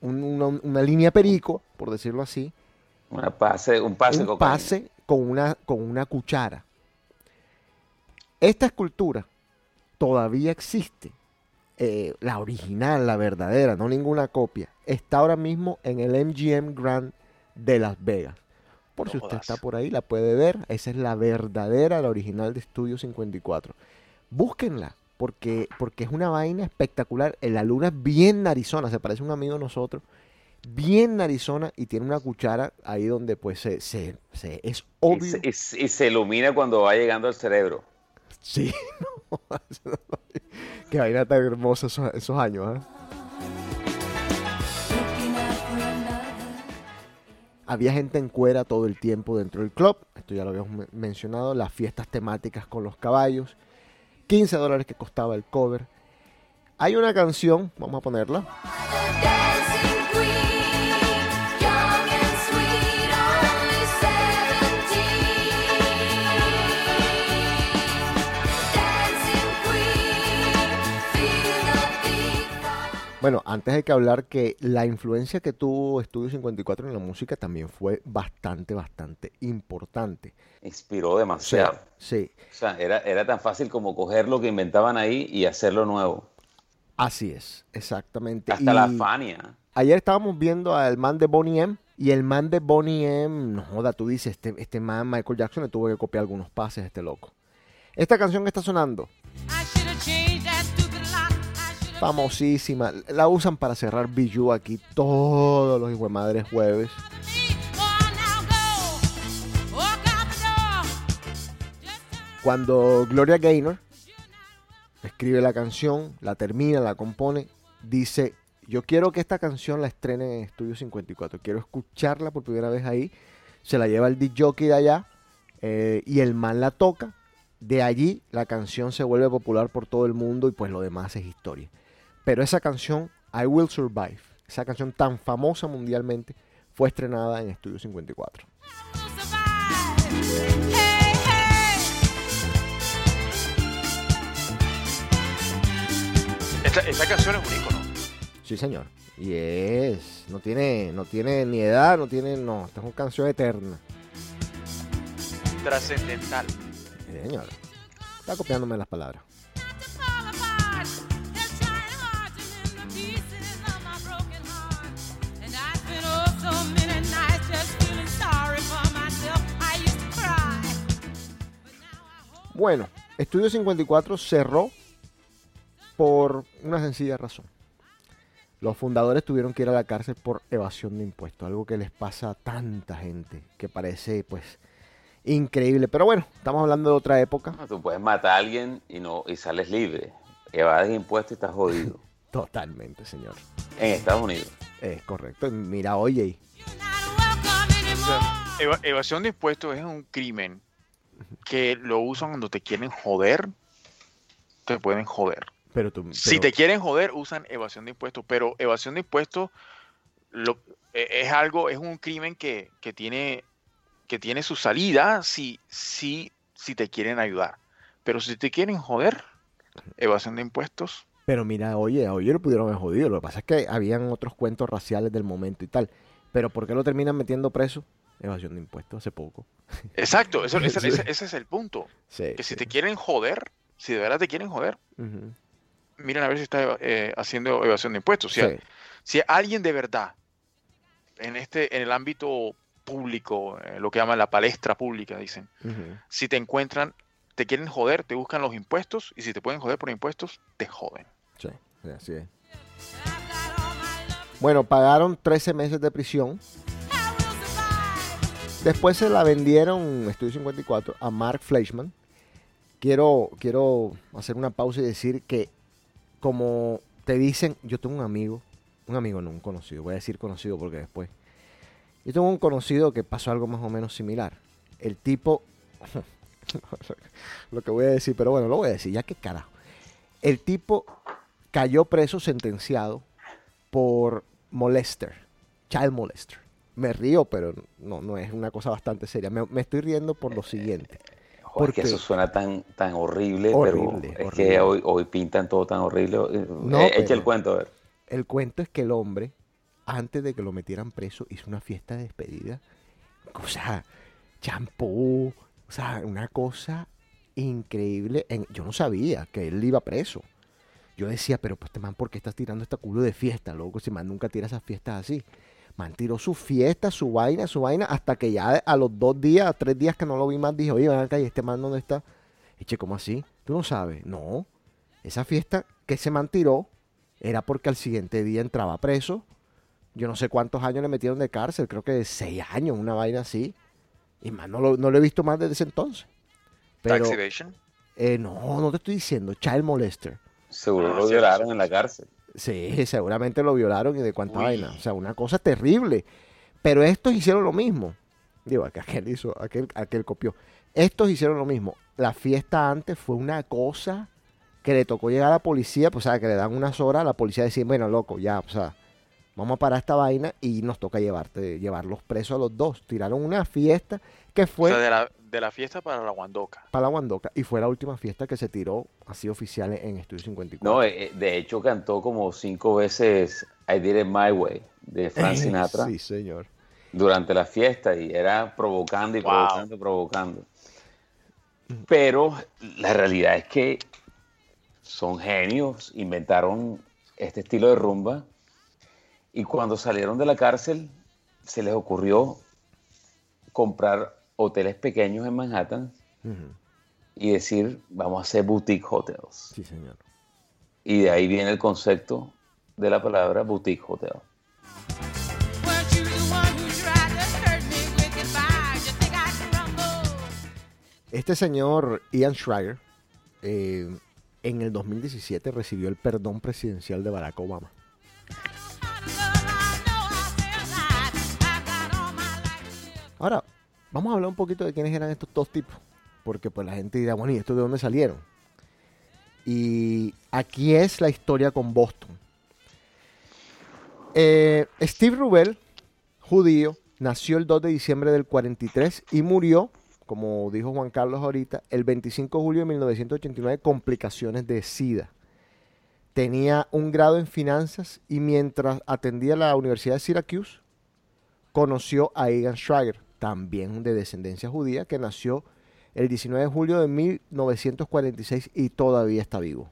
un- una, una línea perico, por decirlo así, Una pase, un pase un cocaína. pase con una, con una cuchara. Esta escultura todavía existe. eh, la original, la verdadera, no ninguna copia. Está ahora mismo en el MGM Grand de Las Vegas. Por No si usted jodas. está por ahí, la puede ver. Esa es la verdadera, la original de Studio 54. Búsquenla, porque, porque es una vaina espectacular. Eh, La luna es bien narizona, se parece a un amigo de nosotros bien narizona y tiene una cuchara ahí donde pues se, se, se- es obvio. y se- y se ilumina cuando va llegando al cerebro. Sí. Qué vaina tan hermosa esos, esos años, ¿ah? Había gente en cuera todo el tiempo dentro del club. Esto ya lo habíamos men- mencionado. Las fiestas temáticas con los caballos. 15 dólares que costaba el cover. Hay una canción, vamos a ponerla. Bueno, antes hay que hablar que la influencia que tuvo Estudio 54 en la música también fue bastante, bastante importante. Inspiró O sea, demasiado. sí, O sea, era, era tan fácil como coger lo que inventaban ahí y hacerlo nuevo. así es, exactamente. Hasta la Fania. Ayer estábamos viendo al man de Bonnie M, Y el man de Bonnie M, no joda, tú dices, este, este man Michael Jackson le tuvo que copiar algunos pases a este loco. Esta canción que está sonando, I famosísima, la usan para cerrar Bijou aquí todos los madres jueves. Cuando Gloria Gaynor escribe la canción, la termina, la compone, dice, yo quiero que esta canción la estrenen en Estudio 54, quiero escucharla por primera vez ahí, se la lleva el DJ de allá eh, y el man la toca, de allí la canción se vuelve popular por todo el mundo y pues lo demás es historia. Pero esa canción, I Will Survive, esa canción tan famosa mundialmente, fue estrenada en Estudio 54. survive. Hey, hey. Esta, esta canción es un icono. Sí, señor. Y es, no tiene, no tiene ni edad, no tiene, no, esta es una canción eterna. Trascendental. Sí, señor. Está copiándome las palabras. Bueno, Estudio 54 cerró por una sencilla razón. Los fundadores tuvieron que ir a la cárcel por evasión de impuestos, algo que les pasa a tanta gente, que parece pues increíble. Pero bueno, estamos hablando de otra época. No, Tú puedes matar a alguien y no y sales libre. Evades impuestos y estás jodido. Totalmente, señor. en Estados Unidos. Es correcto. Mira, oye, O sea, evasión de impuestos es un crimen que lo usan cuando te quieren joder. Te pueden joder. pero tú... Si te quieren joder, usan evasión de impuestos. Pero evasión de impuestos lo- e- es algo, es un crimen que, que tiene, que tiene su salida si, si, si te quieren ayudar. Pero si te quieren joder, evasión de impuestos. Pero mira, oye, oye, lo pudieron haber jodido. Lo que pasa es que habían otros cuentos raciales del momento y tal. Pero ¿por qué lo terminan metiendo preso? Evasión de impuestos hace poco. Exacto, eso- ese, Sí. ese- ese es el punto. Sí. Que si te quieren joder, si de verdad te quieren joder, miren a ver si está eh, haciendo evasión de impuestos. Si, Sí. si alguien de verdad en este en el ámbito público, eh, lo que llaman la palestra pública, dicen, si te encuentran, te quieren joder, te buscan los impuestos y si te pueden joder por impuestos, te joden. Sí, sí, así es. Bueno, pagaron 13 meses de prisión. Después se la vendieron, Estudio 54, a Mark Fleischman. Quiero, quiero hacer una pausa y decir que, como te dicen, yo tengo un amigo, un amigo no, un conocido, voy a decir conocido porque después. Yo tengo un conocido que pasó algo más o menos similar. El tipo, lo que voy a decir, pero bueno, lo voy a decir, ya que carajo. El tipo cayó preso sentenciado por molester, child molester. Me río, pero no, no es una cosa bastante seria. Me, me estoy riendo por lo siguiente. Joder, es que Porque- eso suena tan, tan horrible, Horrible, pero es horrible. que hoy, hoy pintan todo tan horrible. Eh, No, eh, Echa el cuento, a ver. El cuento es que el hombre, antes de que lo metieran preso, hizo una fiesta de despedida. O sea, champú, o sea, una cosa increíble. En- yo no sabía que él iba preso. Yo decía, pero pues este man, ¿por qué estás tirando esta culo de fiesta, loco? Si man nunca tira esas fiestas así. Man tiró su fiesta, su vaina, su vaina, hasta que ya a los dos días, tres días que no lo vi más, dije, oye, ven acá, ¿y este man dónde está? Eche, ¿cómo así? ¿Tú no sabes? No. Esa fiesta que ese man tiró era porque al siguiente día entraba preso. Yo no sé cuántos años le metieron de cárcel, creo que seis años, una vaina así. Y más no lo, no lo he visto más desde ese entonces. Pero, Tax evasion. eh, no, no te estoy diciendo, child molester. Seguro Ah, lo sí, violaron sí, en la cárcel. Sí, seguramente lo violaron y de cuánta Uy. vaina. O sea, una cosa terrible. Pero estos hicieron lo mismo. Digo, que aquel hizo, aquel, aquel copió. Estos hicieron lo mismo. La fiesta antes fue una cosa que le tocó llegar a la policía, pues, o sea, que le dan unas horas, la policía decía, bueno, loco, ya, o sea, vamos a parar esta vaina y nos toca llevarte, llevarlos presos a los dos. Tiraron una fiesta que fue O sea, de la, de la fiesta para la guandoca. para la Guandoca y fue la última fiesta que se tiró así oficial en, Estudio 54. No, eh, de hecho cantó como cinco veces I Did It My Way de Frank Sinatra Sí, señor. durante la fiesta y era provocando y Wow. provocando, provocando. Pero la realidad es que son genios, inventaron este estilo de rumba y cuando salieron de la cárcel se les ocurrió comprar hoteles pequeños en Manhattan y decir, vamos a hacer boutique hotels. Sí, señor. Y de ahí viene el concepto de la palabra boutique hotel. Este señor Ian Schreier eh, en el 2017 recibió el perdón presidencial de Barack Obama. Ahora, vamos a hablar un poquito de quiénes eran estos dos tipos. Porque pues la gente dirá, bueno, ¿y estos de dónde salieron? Y aquí es la historia con Boston. Eh, Steve Rubel, judío, nació el 2 de diciembre del 43 y murió, como dijo Juan Carlos ahorita, el 25 de julio de 1989, complicaciones de SIDA. Tenía un grado en finanzas y mientras atendía la Universidad de Syracuse, conoció a Egan Schreier, también de descendencia judía, que nació el 19 de julio de 1946 y todavía está vivo.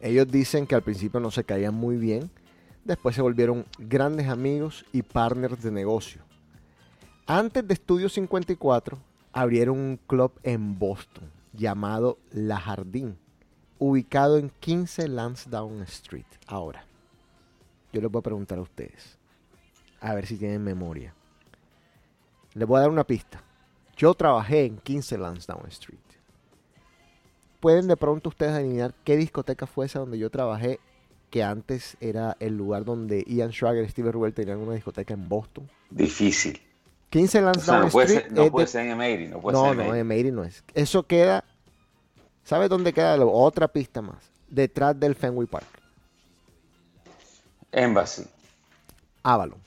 Ellos dicen que al principio no se caían muy bien, después se volvieron grandes amigos y partners de negocio. Antes de Estudio 54, abrieron un club en Boston llamado La Jardín, ubicado en 15 Lansdowne Street. Ahora, yo les voy a preguntar a ustedes, a ver si tienen memoria. Les voy a dar una pista. Yo trabajé en 15 Lansdowne Street. ¿Pueden de pronto ustedes adivinar qué discoteca fue esa donde yo trabajé? Que antes era el lugar donde Ian Schrager y Steve Rubel tenían una discoteca en Boston. Difícil. 15 O sea, Lansdowne no puede Street. ser, no puede de- ser en Emery, no puede no, ser en no, Emery. en Mary no es. Eso queda. ¿Sabes dónde queda? Lo- Otra pista más. Detrás del Fenway Park. Embassy. Avalon.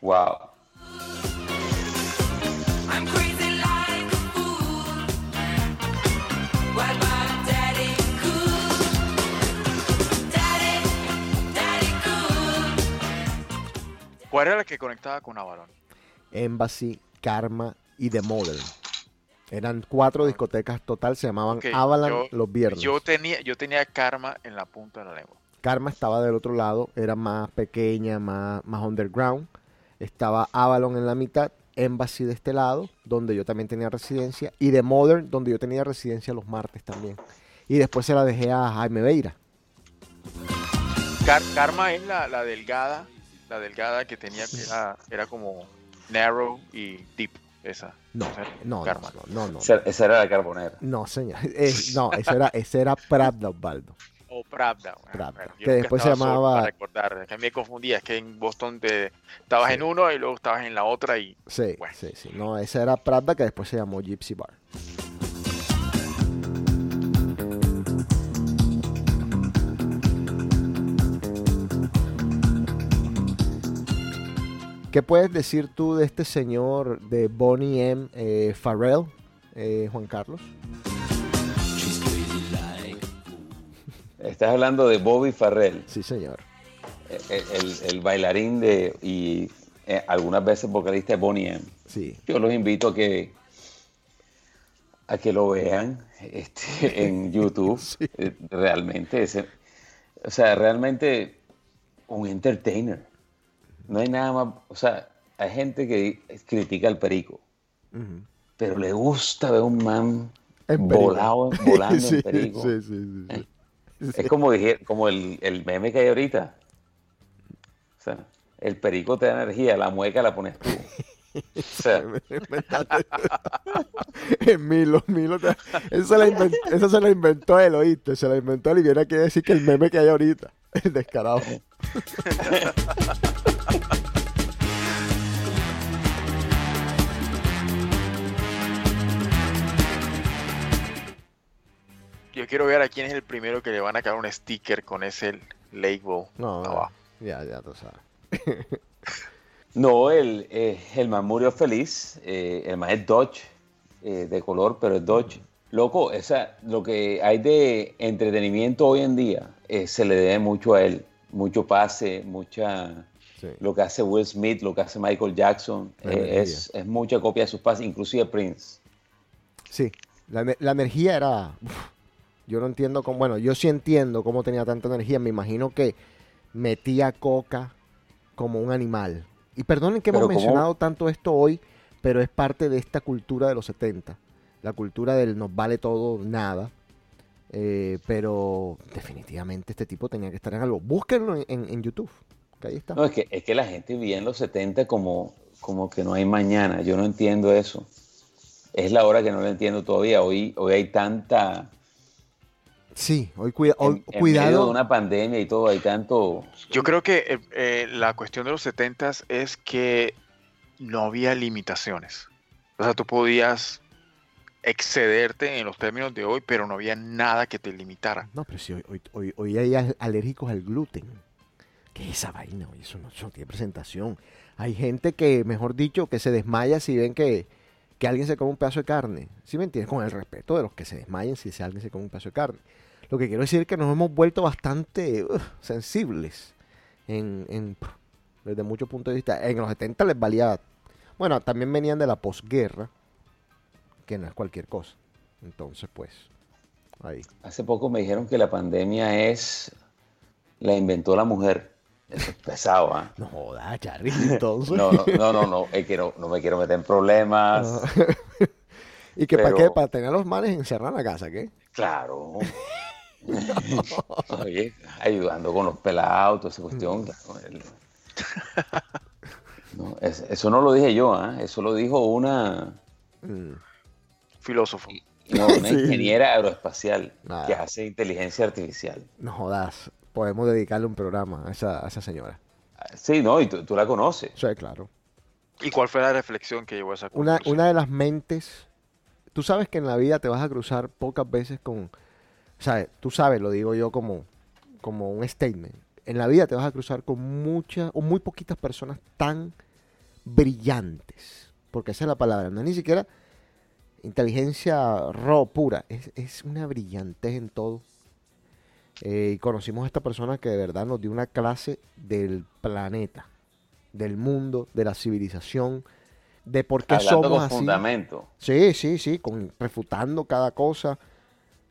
Wow. ¿Cuál era la que conectaba con Avalon? Embassy, Karma y The Modern. Eran cuatro discotecas total. Se llamaban Ok, Avalon yo- los viernes. Yo tenía, yo tenía karma en la punta de la lengua. Karma estaba del otro lado. Era más pequeña, más, más underground. Estaba Avalon en la mitad. Embassy de este lado, donde yo también tenía residencia. Y The Modern, donde yo tenía residencia los martes también. Y después se la dejé a Jaime Veira. Car- karma es la, la delgada, la delgada que tenía, que era, era como narrow y deep, esa. No, Esa era no, no, no, no, no. Esa, esa era la carbonera. No, señor. Es- no, ese era, ese era Pravda Osvaldo. O Pravda. bueno, Pravda, bueno, yo que después se llamaba- Para recordar, que me confundía, es que en Boston te, estabas Sí. en uno y luego estabas en la otra y Sí, Bueno. sí, sí. No, ese era Pravda que después se llamó Gypsy Bar. ¿Qué puedes decir tú de este señor de Bonnie M. eh, Farrell, eh, Juan Carlos? Estás hablando de Bobby Farrell, Sí, señor. el, el- el bailarín de y eh, algunas veces vocalista de Bonnie M. Sí. Yo los invito a que a que lo vean este, en YouTube. Eh, Realmente, ese- o sea, realmente un entertainer. No hay nada más, o sea, hay gente que critica al perico, pero le gusta ver un man volado, volando Sí, en perico. sí, sí, sí. Es como, dije, como el, el meme que hay ahorita. O sea, el perico te da energía, la mueca la pones tú. O sea, En Milo, Milo. te- Eso se, la inventó, eso se la inventó él, oíste. Se la inventó él y viene aquí a decir que el meme que hay ahorita. El descarado. Yo quiero ver a quién es el primero que le van a caer un sticker con ese label No, abajo. ya, ya tú sabes. no, el, eh, el man murió feliz. eh, el man es Dodge, eh, de color, pero es Dodge. Loco, esa, lo que hay de entretenimiento hoy en día eh, se le debe mucho a él. Mucho pase, mucha Sí. lo que hace Will Smith, lo que hace Michael Jackson, eh, es, es mucha copia de sus pases, inclusive Prince. Sí, la, la energía era... uf, yo no entiendo cómo... Bueno, yo sí entiendo cómo tenía tanta energía. Me imagino que metía coca como un animal. Y perdonen que hemos mencionado tanto esto hoy, pero es parte de esta cultura de los 70. La cultura del nos vale todo, nada. Eh, pero definitivamente este tipo tenía que estar en algo. Búsquenlo en, en- en YouTube. Que ahí está. No, es que, es que la gente vivía en los 70 como, como que no hay mañana. Yo no entiendo eso. Es la hora que no lo entiendo todavía. Hoy, hoy hay tanta... Sí, hoy, cuida, hoy en, en medio de cuidado. una pandemia y todo, hay tanto... Yo creo que eh, eh, la cuestión de los 70s es que no había limitaciones. O sea, tú podías excederte en los términos de hoy, pero no había nada que te limitara. No, pero si hoy, hoy, hoy, hoy hay al- alérgicos al gluten. ¿Qué es esa vaina? Eso no, tiene presentación. Hay gente que, mejor dicho, que se desmaya si ven que, que alguien se come un pedazo de carne. ¿Sí me entiendes? Con el respeto de los que se desmayen si alguien se come un pedazo de carne. Lo que quiero decir es que nos hemos vuelto bastante sensibles en, desde muchos puntos de vista. En los 70 les valía... Bueno, también venían de la posguerra, que no es cualquier cosa. Entonces, pues, ahí. Hace poco me dijeron que la pandemia es... La inventó la mujer. Eso es pesado, ¿ah? No jodas, Charlie, entonces. No, no, no, no, no, es que no, no me quiero meter en problemas. ¿Y que para qué? Para tener a los manes encerrados en la casa, ¿qué? Claro. Oye, ayudando con los pelados, toda esa cuestión. claro, No, es- eso no lo dije yo, ¿ah? eso lo dijo una, Mm, Filósofo. no, una Sí. ingeniera aeroespacial Nada. que hace inteligencia artificial. No jodas. Podemos dedicarle un programa a esa, a esa señora. Sí, no, y tú, tú la conoces. Sí, claro. ¿Y cuál fue la reflexión que llevó a esa Una, conclusión? una de las mentes. Tú sabes que en la vida te vas a cruzar pocas veces con. ¿Sabes? Tú sabes, lo digo yo como, como un statement. En la vida te vas a cruzar con muchas o muy poquitas personas tan brillantes. Porque esa es la palabra. No es ni siquiera inteligencia raw, pura. Es, es una brillantez en todo. Eh, y conocimos a esta persona que de verdad nos dio una clase del planeta, del mundo, de la civilización, de por qué Hablando somos con así. fundamento. Sí, sí, sí, con, refutando cada cosa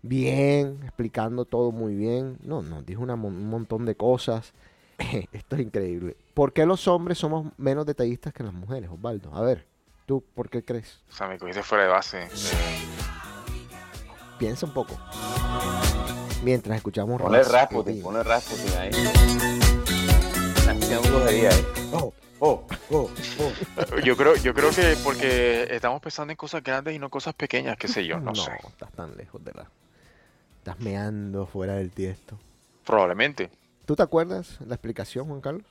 bien, explicando todo muy bien. No, nos dijo una un montón de cosas. Esto es increíble. ¿Por qué los hombres somos menos detallistas que las mujeres, Osvaldo? A ver, ¿tú por qué crees? O sea, me cogiste fuera de base. Piensa un poco. Mientras escuchamos Ponle Rasputin. Ponle Rasputin ahí. Brujería ahí. Oh, oh, oh, oh. Yo creo, yo creo que porque estamos pensando en cosas grandes y no cosas pequeñas, qué sé yo, no, sé. estás tan lejos de la... Estás meando fuera del tiesto. Probablemente. ¿Tú te acuerdas la explicación, Juan Carlos?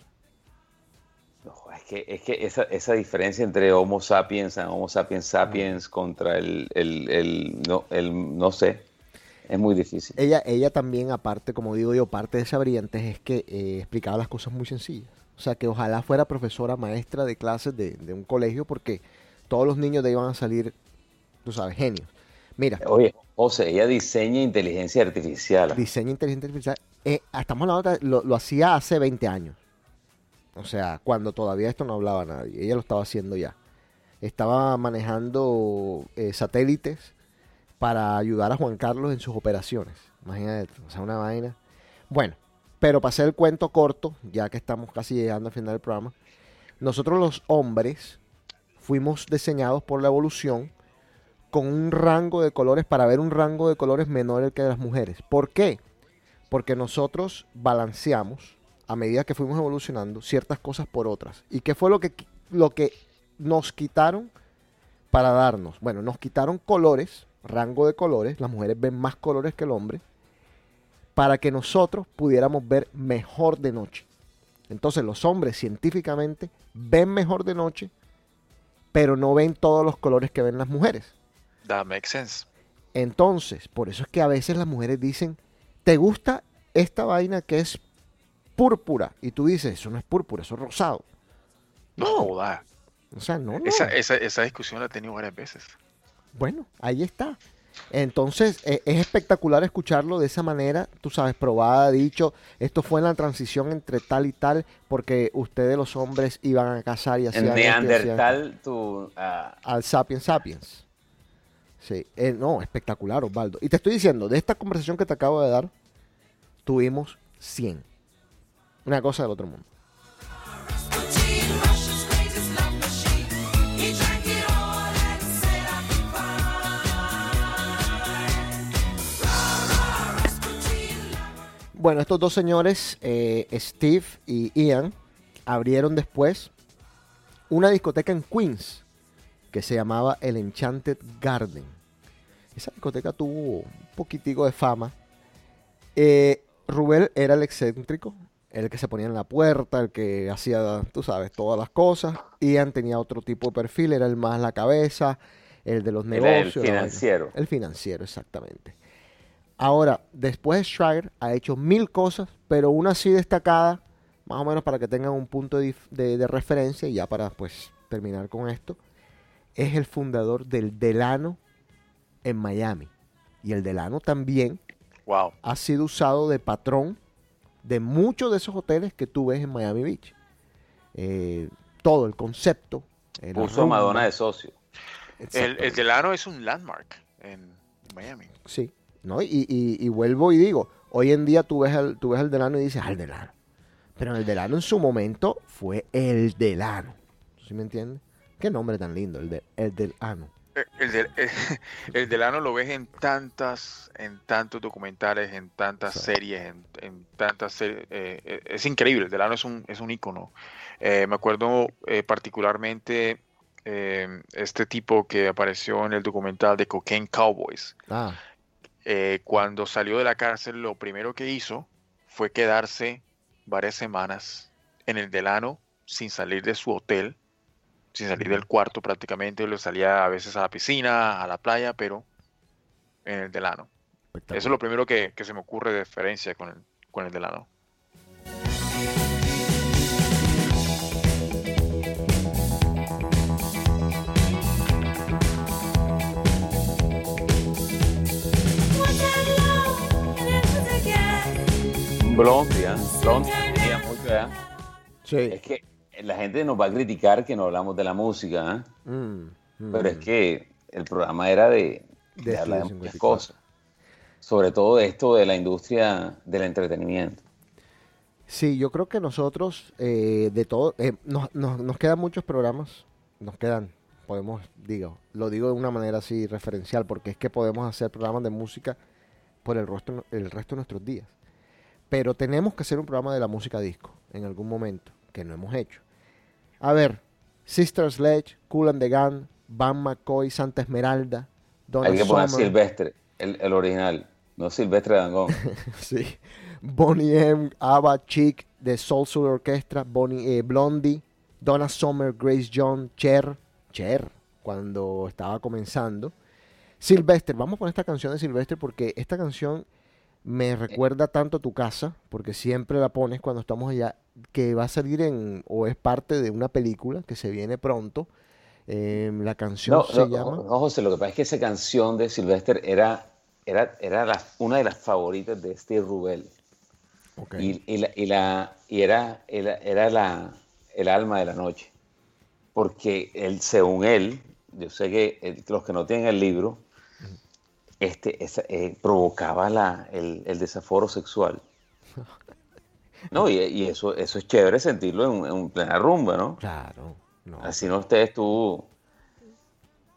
No, es que, es que esa, esa diferencia entre Homo sapiens y Homo sapiens sapiens contra el, el, el- no, el no sé, es muy difícil. Ella, ella también, aparte, como digo yo, parte de esa brillantez es que eh, explicaba las cosas muy sencillas. O sea, que ojalá fuera profesora, maestra de clases de, de un colegio, porque todos los niños de ahí van a salir, tú sabes, genios. Mira, Oye, José, ella diseña inteligencia artificial. diseño inteligente artificial, eh, estamos hablando lo, lo hacía hace 20 años. O sea, cuando todavía esto no hablaba nadie. Ella lo estaba haciendo ya. Estaba manejando eh, satélites para ayudar a Juan Carlos en sus operaciones. Imagínate, o sea, una vaina. Bueno, pero para hacer el cuento corto, ya que estamos casi llegando al final del programa, nosotros los hombres fuimos diseñados por la evolución con un rango de colores para ver un rango de colores menor que el de las mujeres. ¿Por qué? Porque nosotros balanceamos a medida que fuimos evolucionando ciertas cosas por otras. ¿Y qué fue lo que, lo que nos quitaron para darnos? Bueno, nos quitaron colores, rango de colores, las mujeres ven más colores que el hombre, para que nosotros pudiéramos ver mejor de noche. Entonces los hombres científicamente ven mejor de noche, pero no ven todos los colores que ven las mujeres. That makes sense. Entonces, por eso es que a veces las mujeres dicen, ¿te gusta esta vaina que es púrpura? Y tú dices, eso no es púrpura, eso es rosado. No, No. O sea, no, no. Esa, esa, esa discusión la he tenido varias veces. Bueno, ahí está. Entonces, e- es espectacular escucharlo de esa manera, tú sabes, probada, dicho, esto fue en la transición entre tal y tal, porque ustedes los hombres iban a cazar y hacían En. Neandertal, tu, ah, al Sapiens Sapiens. Sí, eh, no, espectacular, Osvaldo. Y te estoy diciendo, de esta conversación que te acabo de dar, tuvimos 100. Una cosa del otro mundo. Bueno, estos dos señores, eh, Steve y Ian, abrieron después una discoteca en Queens que se llamaba el Enchanted Garden. Esa discoteca tuvo un poquitico de fama. Eh, Rubel era el excéntrico, el que se ponía en la puerta, el que hacía, tú sabes, todas las cosas. Ian tenía otro tipo de perfil, era el más la cabeza, el de los Era el negocios. vaina. financiero. El financiero, exactamente. Ahora, después Schreier ha hecho mil cosas, pero una así destacada, más o menos para que tengan un punto de, dif- de- de referencia, y ya para pues terminar con esto, es el fundador del Delano en Miami. Y el Delano también Wow. ha sido usado de patrón de muchos de esos hoteles que tú ves en Miami Beach. Eh, todo el concepto. eh, la puso rumba, Madonna de socio. El, el. Delano es un landmark en Miami. Sí, ¿no? Y, y- y vuelvo y digo, hoy en día tú ves el, tú ves el Delano y dices, al Delano. Pero el Delano en su momento fue el Delano. ¿Sí me entiendes? Qué nombre tan lindo, el, de, el Delano. Eh, El, del- el, el Delano lo ves en tantas, en tantos documentales, en tantas Sí. series, en, en tantas series. eh, eh, es increíble, el Delano es un, es un ícono. Eh, me acuerdo eh, particularmente eh, este tipo que apareció en el documental de Cocaine Cowboys. Ah, Eh, cuando salió de la cárcel, lo primero que hizo fue quedarse varias semanas en el Delano sin salir de su hotel, sin salir del cuarto prácticamente. Le salía a veces a la piscina, a la playa, pero en el Delano. Eso es lo primero que, que se me ocurre de diferencia con el, con el Delano. Blondie. Blondie tenía mucho, ¿ah? Sí. Es que la gente nos va a criticar que no hablamos de la música, ¿ah? Mm, mm. Pero es que el programa era de, de De hablar de muchas 54. cosas. Sobre todo de esto de la industria del entretenimiento. Sí, yo creo que nosotros, eh, de todo, eh, nos, nos- nos quedan muchos programas, nos quedan, podemos, digo, lo digo de una manera así referencial, porque es que podemos hacer programas de música por el resto, el resto de nuestros días. Pero tenemos que hacer un programa de la música disco en algún momento, que no hemos hecho. A ver, Sister Sledge, Cool and the Gun, Van McCoy, Santa Esmeralda, Donna Hay que poner. Silvestre, el, el original, no Silvestre Dangón. Sí. Bonnie M, Ava Chick, de Soul Soul Orchestra, Bonnie, eh, Blondie, Donna Summer, Grace John, Cher, Cher, cuando estaba comenzando. Sylvester, vamos a poner esta canción de Sylvester porque esta canción me recuerda tanto a tu casa, porque siempre la pones cuando estamos allá, que va a salir en, o es parte de una película que se viene pronto. Eh, la canción No, se no, llama... no, José, lo que pasa es que esa canción de Silvestre era, era, era la- una de las favoritas de Steve Rubel. Y, y la, y, la- y era, era, era la, el alma de la noche. Porque él, según él, yo sé que el- los que no tienen el libro, este, esa- eh, provocaba la, el, el desaforo sexual. No, y, y eso, eso es chévere sentirlo en, en plena rumba, ¿no? Claro. No, Así no ustedes tú.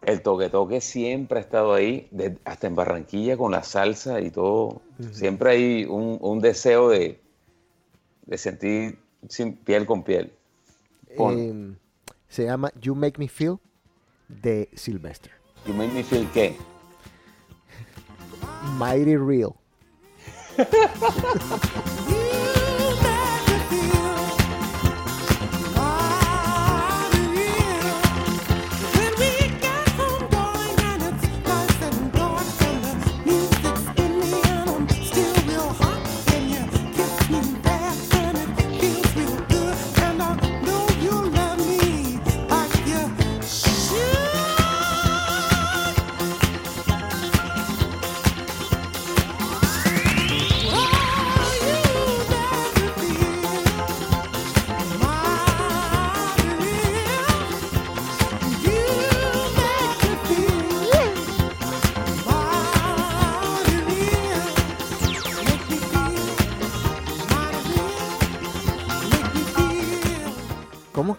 El toque toque siempre ha estado ahí, de- hasta en Barranquilla con la salsa y todo. Siempre hay un, un deseo de, de sentir sin, piel con piel. Eh, se llama You Make Me Feel de Sylvester. You make me feel qué. Mighty Real.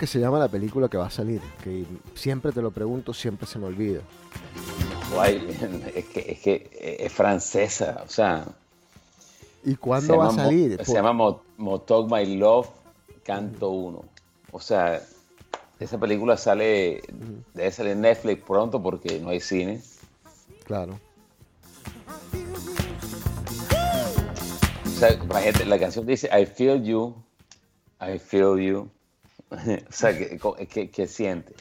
se llama la película que va a salir? Que siempre te lo pregunto, siempre se me olvida. Guay, es que, es que es francesa, o sea. ¿Y cuándo va a llama salir? Se llama Mo- Motok My Love, canto 1. O sea, esa película sale, debe salir en Netflix pronto porque no hay cine. Claro. O sea, la canción dice I feel you, I feel you. o sea, que, que, que siente.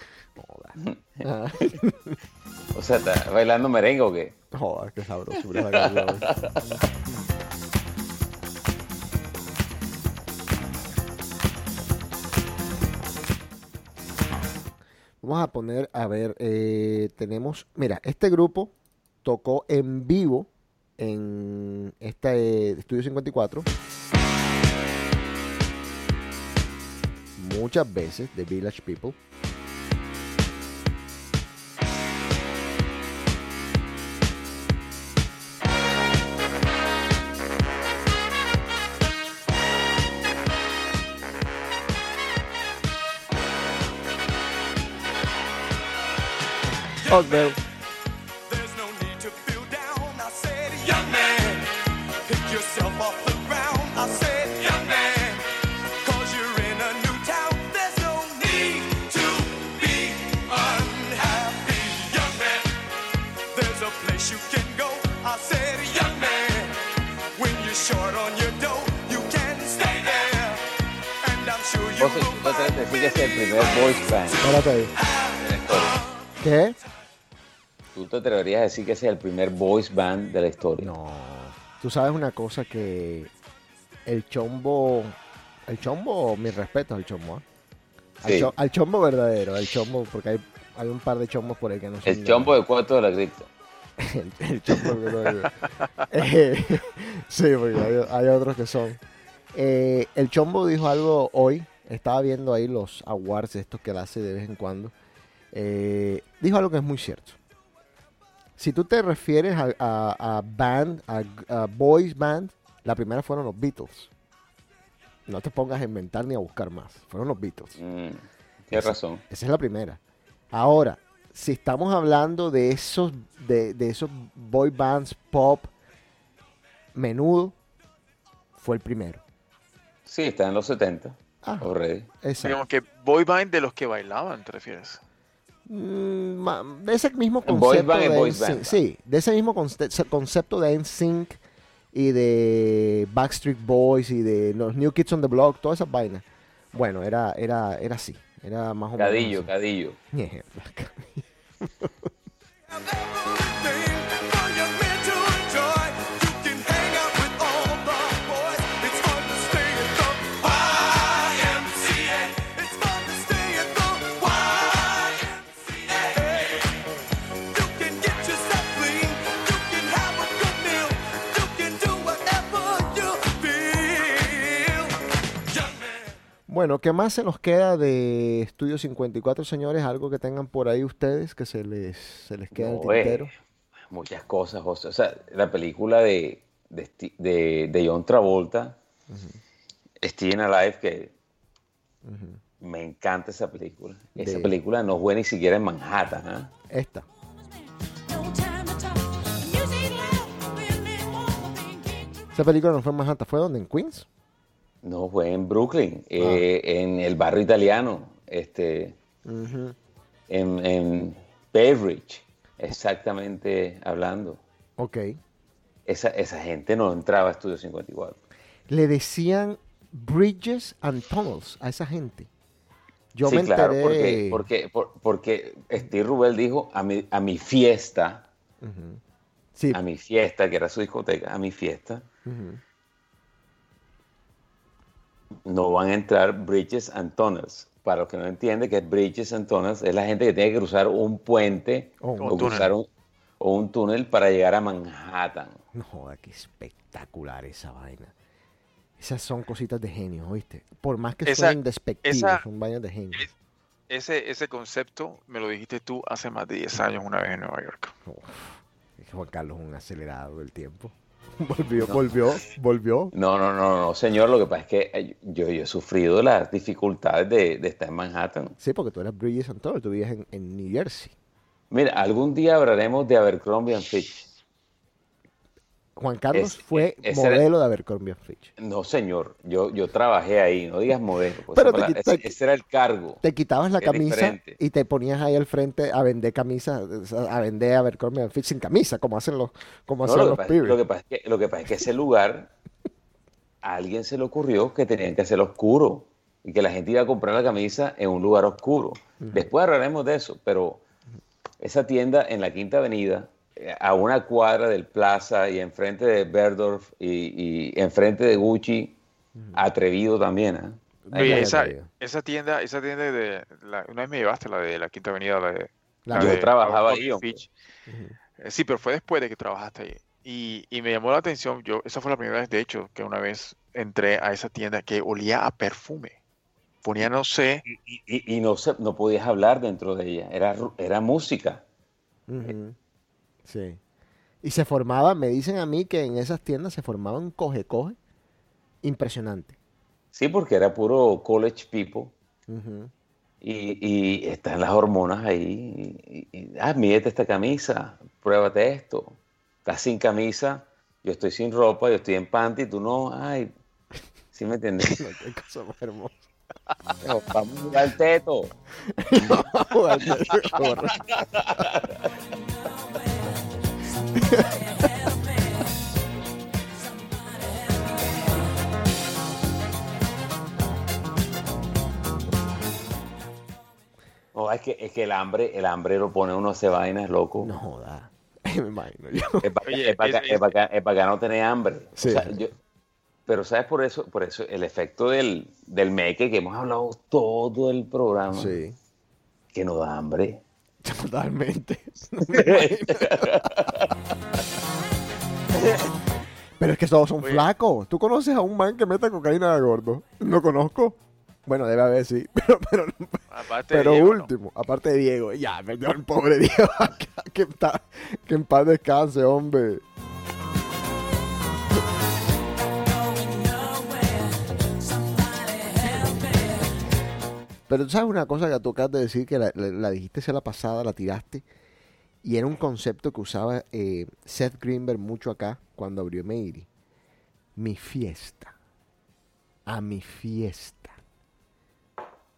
Ah, O sea, ¿está bailando merengue o qué? Joder, qué sabroso. esa canción. Vamos a poner, a ver, eh, tenemos, mira, este grupo tocó en vivo en este Estudio 54 muchas veces, The Village People. Oh, Vos, will vos tenés que decir que es el primer voice band Espérate ahí. ¿Qué? ¿Tú te atreverías a decir que es el primer voice band de la historia? No. Tú sabes una cosa que el chombo, el chombo, mi respeto al chombo, ¿ah? al, Sí. cho- al chombo verdadero, el chombo, porque hay, hay un par de chombos por ahí que no son El chombo de cuarto de la cripta. el, el chombo verdadero. Eh, sí, porque hay, hay otros que son. Eh, el chombo dijo algo hoy, estaba viendo ahí los awards estos que él hace de vez en cuando. Eh, dijo algo que es muy cierto. Si tú te refieres a, a- a band, a, a boys band, la primera fueron los Beatles. No te pongas a inventar ni a buscar más. Fueron los Beatles. Mm, tienes razón. Esa es la primera. Ahora, si estamos hablando de esos, de, de esos boy bands pop, menudo fue el primero. Sí, está en los 70. Ah, exacto. Digamos que boy band de los que bailaban, ¿te refieres? Mm, de ese mismo concepto band y de NSYNC, band. sí, de ese mismo conce- concepto de NSYNC y de Backstreet Boys y de los New Kids on the Block, todas esas vainas. Bueno, era, era, era así, era más o menos. Cadillo, así. cadillo. Bueno, ¿qué más se nos queda de Estudio 54, señores? Algo que tengan por ahí ustedes que se les, se les queda en el No, eh, tintero. muchas cosas, José. O sea, la película de, de, de- de John Travolta, Staying Alive, que me encanta esa película. Esa película no fue ni siquiera en Manhattan. ¿ah? Esta. No Esa película no fue en Manhattan, ¿fue donde? ¿En Queens? No, fue en Brooklyn, eh, en el barrio italiano, este, en, en Bay Ridge, exactamente hablando. Ok. Esa, esa gente no entraba a Estudio 54. Le decían Bridges and Tunnels a esa gente. Yo sí, me claro, enteré. porque, porque, por- porque Steve Rubel dijo a mi, a mi fiesta, Sí, a mi fiesta, que era su discoteca, a mi fiesta, no van a entrar Bridges and Tunnels. Para los que no entienden que Bridges and Tunnels es la gente que tiene que cruzar un puente Oh, o, un cruzar un, o un túnel para llegar a Manhattan. no joda, qué espectacular esa vaina. Esas son cositas de genio, ¿oíste? Por más que Esa- suenen despectivos, esa- son vainas de genio. es- Ese, ese concepto me lo dijiste tú hace más de 10 años una vez en Nueva York. Uf, Juan Carlos es un acelerado del tiempo. volvió, volvió, volvió. No, no, no, no, señor. Lo que pasa es que eh, yo, yo he sufrido las dificultades de, de estar en Manhattan. Sí, porque tú eras Bridges Thorne, tú vivías en, en New Jersey. Mira, algún día hablaremos de Abercrombie and Fitch. Juan Carlos Es- fue era- modelo de Abercrombie Fitch. No, señor. Yo, yo trabajé ahí. No digas modelo. pues, Pero te ese, ese era el cargo. Te quitabas la camisa diferente. y te ponías ahí al frente a vender camisas, a vender Abercrombie Fitch sin camisa, como hacen los, como No, lo, los que pasa, pibes. lo que pasa es que, lo que pasa es que ese lugar, a alguien se le ocurrió que tenían que hacerlo oscuro y que la gente iba a comprar la camisa en un lugar oscuro. Después hablaremos de eso, pero esa tienda en la Quinta Avenida, eh, a una cuadra del Plaza y enfrente de Berdorf y, y enfrente de Gucci, atrevido también. ¿ah? Oye, ay, esa, esa tienda, esa tienda de la, una vez me llevaste la de la Quinta Avenida, la de La Yo de trabajaba ahí. Eh, Sí, pero fue después de que trabajaste ahí. Y, y me llamó la atención, yo, esa fue la primera vez, de hecho, que una vez entré a esa tienda que olía a perfume. Ponía, no sé, Y, y- y no, se- no podías hablar dentro de ella, era, era música. Sí. Y se formaba, me dicen a mí que en esas tiendas se formaba un coge-coge impresionante. Sí, porque era puro college people. Y, y están las hormonas ahí. Y, y- ah, mídete esta camisa, pruébate esto. Estás sin camisa, yo estoy sin ropa, yo estoy en panty, tú no. Ay, ¿sí me entiendes? No, qué cosa más hermosa. Pero Vamos a jugar al teto. No, es que, es que el hambre, el hambre lo pone uno hacer vainas, loco. No joda. Me imagino yo. Es para Oye, es- es- no tener hambre. O Sí. sea, yo- pero ¿sabes por eso? Por eso el efecto del, del meque que hemos hablado todo el programa, Sí, que no da hambre. Totalmente. Pero es que todos son Oye. flacos. ¿Tú conoces a un man que meta cocaína de gordo? No conozco. Bueno, debe haber, sí. Pero, pero, aparte de pero Diego, ¿no? último, aparte de Diego. Ya, metió el pobre Diego que, está, que en paz descanse, hombre. Pero tú sabes una cosa que tú acabas de decir, que la, dijiste sea la pasada, la tiraste, y era un concepto que usaba eh, Seth Greenberg mucho acá cuando abrió Meiri. Mi fiesta. A mi fiesta.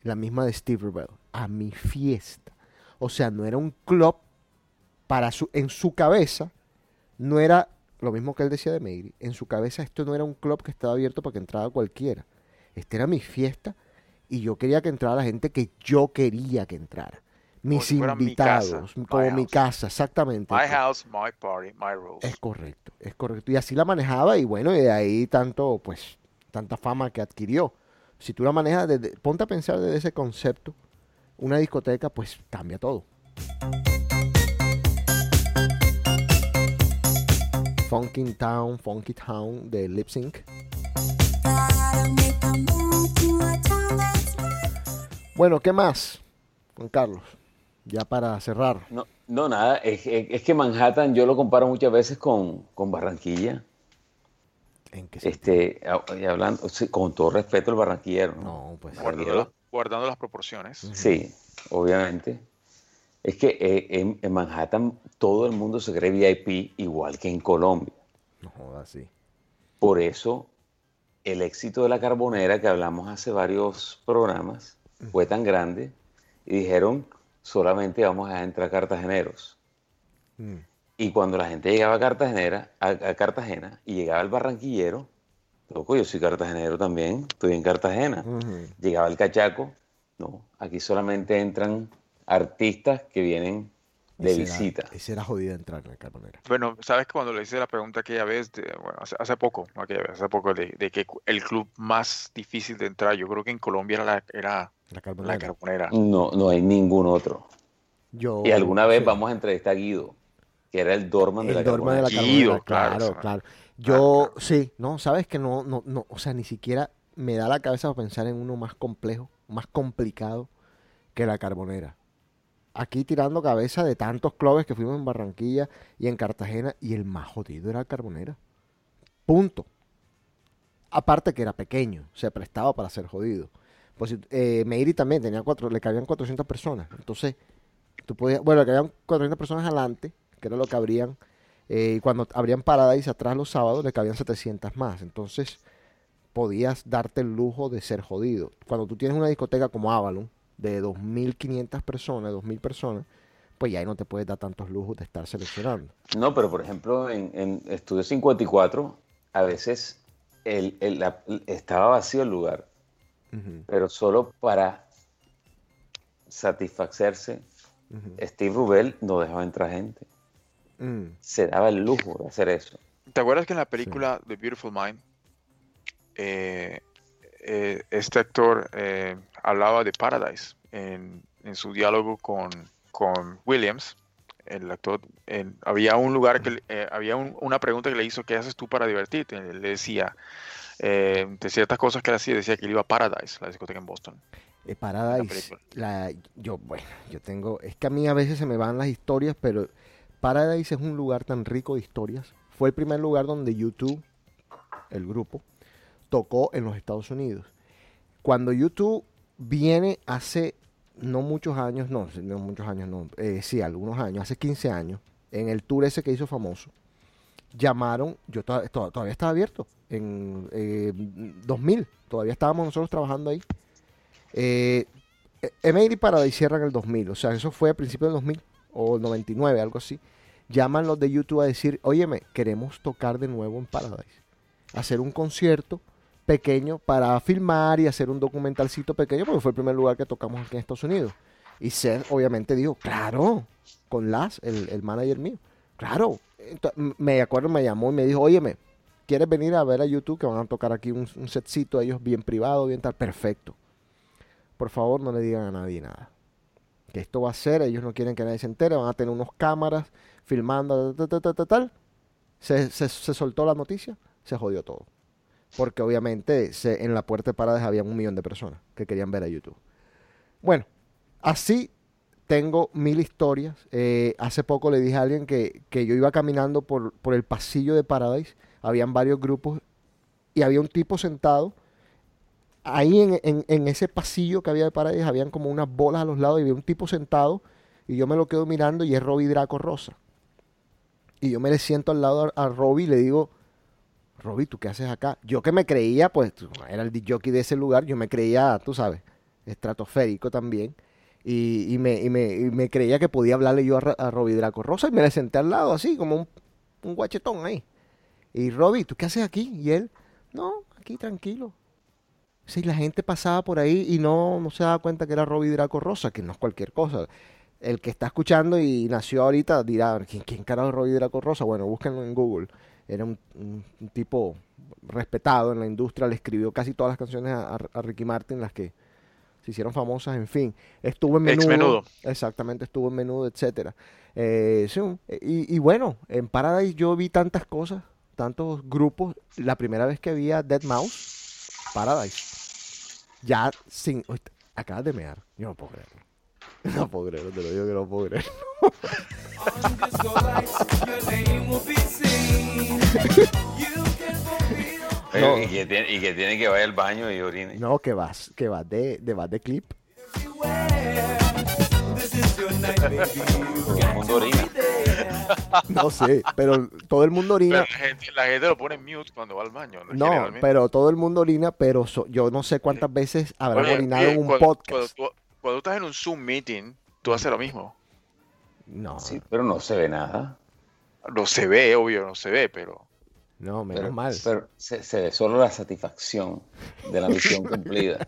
La misma de Steve Rebel. A mi fiesta. O sea, no era un club para su, en su cabeza, no era lo mismo que él decía de Meiri. En su cabeza esto no era un club que estaba abierto para que entrara cualquiera. Esta era mi fiesta y yo quería que entrara la gente que yo quería que entrara. Mis mi invitados, casa, como mi house. casa, exactamente. My house, my party, my rules. Es correcto, es correcto. Y así la manejaba y bueno, y de ahí tanto, pues, tanta fama que adquirió. Si tú la manejas, desde, ponte a pensar desde ese concepto, una discoteca, pues cambia todo. Funky Town, Funky Town de Lip Sync. Bueno, ¿qué más, Juan Carlos? Ya para cerrar. No, no nada, es, es- es que Manhattan yo lo comparo muchas veces con, con Barranquilla. ¿En qué sentido? Este, a- y hablando, con todo respeto al barranquillero, ¿no? No, pues. guardando, las, guardando las proporciones. Sí, obviamente. Es que eh, en, en Manhattan todo el mundo se cree VIP igual que en Colombia. No jodas, sí. Por eso el éxito de la carbonera que hablamos hace varios programas fue tan grande y dijeron solamente vamos a entrar cartageneros. Mm. Y cuando la gente llegaba a Cartagena, a, a Cartagena y llegaba el barranquillero, loco, yo soy cartagenero también, estoy en Cartagena. Llegaba el cachaco, no, aquí solamente entran artistas que vienen de Ese era- visita. ese era jodido entrar en la carbonera. Bueno, sabes que cuando le hice la pregunta aquella vez, de- bueno, hace, hace poco, aquella vez, hace poco, de, de que el club más difícil de entrar, yo creo que en Colombia era la, era La la carbonera. No, no hay ningún otro. Yo, Y alguna vez sí. vamos a entrevistar a Guido, que era el Dorman de la El Dorma de la Carbonera. Guido, claro, claro. Yo, claro. sí, no, sabes que no, no, no, o sea, ni siquiera me da la cabeza para pensar en uno más complejo, más complicado que la carbonera. Aquí tirando cabeza de tantos clubes que fuimos en Barranquilla y en Cartagena, y el más jodido era carbonera. Punto. Aparte que era pequeño, se prestaba para ser jodido. Pues eh, Meiri también tenía cuatro, le cabían 400 personas. Entonces, tú podías, bueno, le cabían 400 personas adelante, que era lo que abrían. eh, y cuando abrían Paradise atrás los sábados, le cabían 700 más. Entonces, podías darte el lujo de ser jodido. Cuando tú tienes una discoteca como Avalon, de 2.500 personas, 2.000 personas, pues ya ahí no te puedes dar tantos lujos de estar seleccionando. No, pero por ejemplo, en, en Estudio 54, a veces el- el- la- estaba vacío el lugar, pero solo para satisfacerse. Steve Rubel no dejaba entrar gente. Mm, Se daba el lujo de hacer eso. ¿Te acuerdas que en la película The Beautiful Mind, eh, eh, este actor eh, hablaba de Paradise en, en su diálogo con, con Williams? El actor, en- había un lugar que, eh, había un- una pregunta que le hizo, ¿qué haces tú para divertirte? Él le decía, eh, de ciertas cosas que él hacía, decía que él iba a Paradise, la discoteca en Boston. eh, Paradise, la, yo, bueno, yo tengo, es que a mí a veces se me van las historias, pero Paradise es un lugar tan rico de historias. Fue el primer lugar donde YouTube, el grupo, tocó en los Estados Unidos. Cuando YouTube viene hace no muchos años, no, no muchos años, no, eh, sí, algunos años, hace 15 años, en el tour ese que hizo famoso, llamaron, yo to- to- todavía estaba abierto, en eh, 2000, todavía estábamos nosotros trabajando ahí. Eh, Emily Paradise cierra en el 2000, o sea, eso fue a principios del 2000 o el 99, algo así. Llaman los de YouTube a decir, óyeme, queremos tocar de nuevo en Paradise. Hacer un concierto pequeño para filmar y hacer un documentalcito pequeño, porque fue el primer lugar que tocamos aquí en Estados Unidos. Y Seth obviamente dijo, claro, con Las, el, el manager mío, claro. Me acuerdo, me llamó y me dijo, óyeme, ¿quieres venir a ver a YouTube que van a tocar aquí un, un setcito ellos bien privado, bien tal? Perfecto. Por favor, no le digan a nadie nada. Que esto va a ser, ellos no quieren que nadie se entere, van a tener unos cámaras filmando, tal, tal, tal, tal, tal. Se- se soltó la noticia, se jodió todo. Porque obviamente en la puerta de paradas había un millón de personas que querían ver a YouTube. Bueno, así tengo mil historias. Eh, hace poco le dije a alguien que, que yo iba caminando por, por el pasillo de Paradise, habían varios grupos y había un tipo sentado. Ahí en, en- en ese pasillo que había de Paradise habían como unas bolas a los lados y había un tipo sentado y yo me lo quedo mirando y es Robbie Draco Rosa. Y yo me le siento al lado a, a Robbie y le digo, Robbie, ¿tú qué haces acá? Yo que me creía, pues era el jockey de ese lugar, yo me creía, tú sabes, estratosférico también. Y, y me, y, me, y me creía que podía hablarle yo a, a Draco Rosa y me le senté al lado así, como un, guachetón ahí. Y Robbie, ¿tú qué haces aquí? Y él, no, aquí tranquilo. Sí, la gente pasaba por ahí y no, no se daba cuenta que era Robbie Draco Rosa, que no es cualquier cosa. El que está escuchando y nació ahorita dirá, ¿quién, quién carajo es Robbie Draco Rosa? Bueno, búsquenlo en Google. Era un, un- un tipo respetado en la industria, le escribió casi todas las canciones a, Ricky Martin, las que se hicieron famosas, en fin. Estuvo en Ex menudo. Menudo. Exactamente, estuvo en menudo, etcétera. Eh, sí, y, y bueno, en Paradise yo vi tantas cosas, tantos grupos. La primera vez que vi a Dead Mouse, Paradise. Ya sin. uy, acabas de mear. Yo no puedo creerlo. No puedo creerlo, te lo digo que no puedo creer. No. Y, que tiene, y que tiene que vaya al baño y orine. No, que vas, que vas de, de, vas de clip. Todo el mundo orina. No sé, pero todo el mundo orina. La gente, la gente lo pone en mute cuando va al baño. No, pero todo el mundo orina, pero so- yo no sé cuántas veces habrán Oye, orinado en un cuando- podcast. Cuando tú, cuando tú estás en un Zoom meeting, tú haces lo mismo. No, Sí, pero no se ve nada. No se ve, obvio, no se ve, pero no, menos Pero, mal. pero se, se ve solo la satisfacción de la misión cumplida.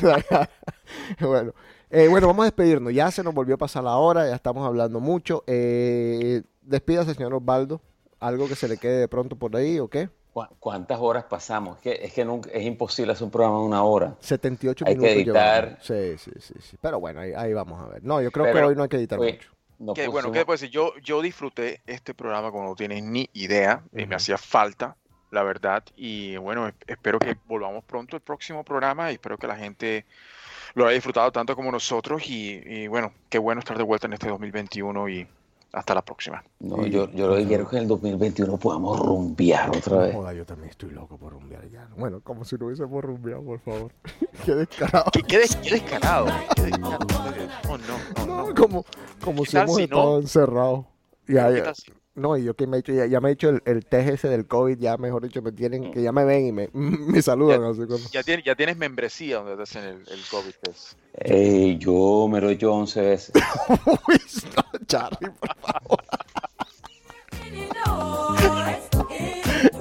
bueno, eh, bueno, vamos a despedirnos. Ya se nos volvió a pasar la hora, ya estamos hablando mucho. Eh, despídase, señor Osvaldo. ¿Algo que se le quede de pronto por ahí o qué? ¿Cu- ¿Cuántas horas pasamos? Es que, es que nunca, es imposible hacer un programa de una hora. 78 Hay que minutos editar. llevamos. Sí, sí, sí, sí. Pero bueno, ahí, ahí vamos a ver. No, yo creo que hoy no hay que editar oye, mucho. No que, bueno, ¿qué decir? Yo, yo disfruté este programa como no tienes ni idea, y Ujú. me hacía falta, la verdad, y bueno, es- espero que volvamos pronto el próximo programa y espero que la gente lo haya disfrutado tanto como nosotros y, y bueno, qué bueno estar de vuelta en este 2021 y Hasta la próxima. No, yo, yo lo que quiero es que en el 2021 podamos rumbear otra vez. Joda, yo también estoy loco por rumbear ya. Bueno, como si no hubiésemos rumbeado, por favor. Qué descarado. ¿Qué, qué, des- qué descarado. qué descarado. No, no, no, como, como ¿Qué si hemos si estado no? encerrados. Ya, ¿Qué ya. tal si- No, y yo que me he hecho, ya, ya me he hecho el, el test ese del COVID, ya mejor dicho, me tienen, que ya me ven y me, me saludan. así como- Ya tienes, ya tienes membresía donde te hacen el, el COVID test. Eh, yo me lo he hecho 11 veces. Uy, no, Charlie, por favor.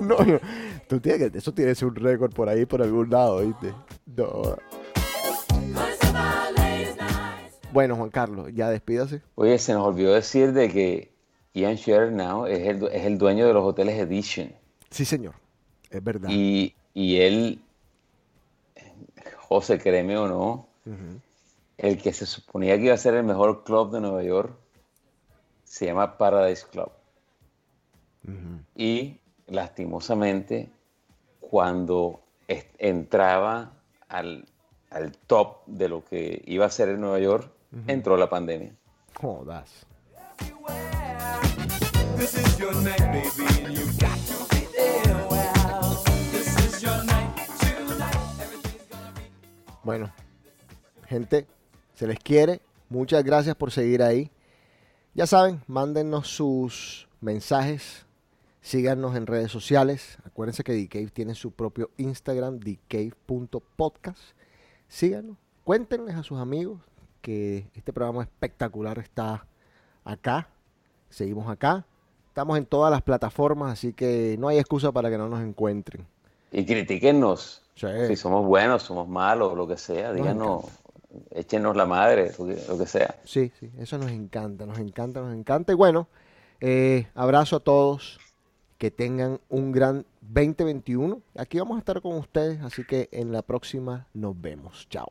No, no. Tú tienes que, eso tiene que ser un récord por ahí, por algún lado, ¿viste? No. Bueno, Juan Carlos, ya despídase. Oye, se nos olvidó decir de que Ian Sherr now es el, es el dueño de los hoteles Edition. Sí, señor. Es verdad. Y, y él, José, créeme o no, el que se suponía que iba a ser el mejor club de Nueva York se llama Paradise Club. Y lastimosamente, cuando entraba al, al top de lo que iba a ser en Nueva York, entró la pandemia. Jodas. This Bueno, gente, se les quiere. Muchas gracias por seguir ahí. Ya saben, mándennos sus mensajes. Síganos en redes sociales. Acuérdense que DCave tiene su propio Instagram, dcave.podcast. Síganos. Cuéntenles a sus amigos que este programa espectacular está acá. Seguimos acá. Estamos en todas las plataformas, así que no hay excusa para que no nos encuentren. Y critíquennos. Sí. Si somos buenos, somos malos, lo que sea, díganos, échenos la madre, lo que, lo que sea. Sí, sí, eso nos encanta, nos encanta, nos encanta. Y bueno, eh, abrazo a todos, que tengan un gran 2021. Aquí vamos a estar con ustedes, así que en la próxima nos vemos. Chao.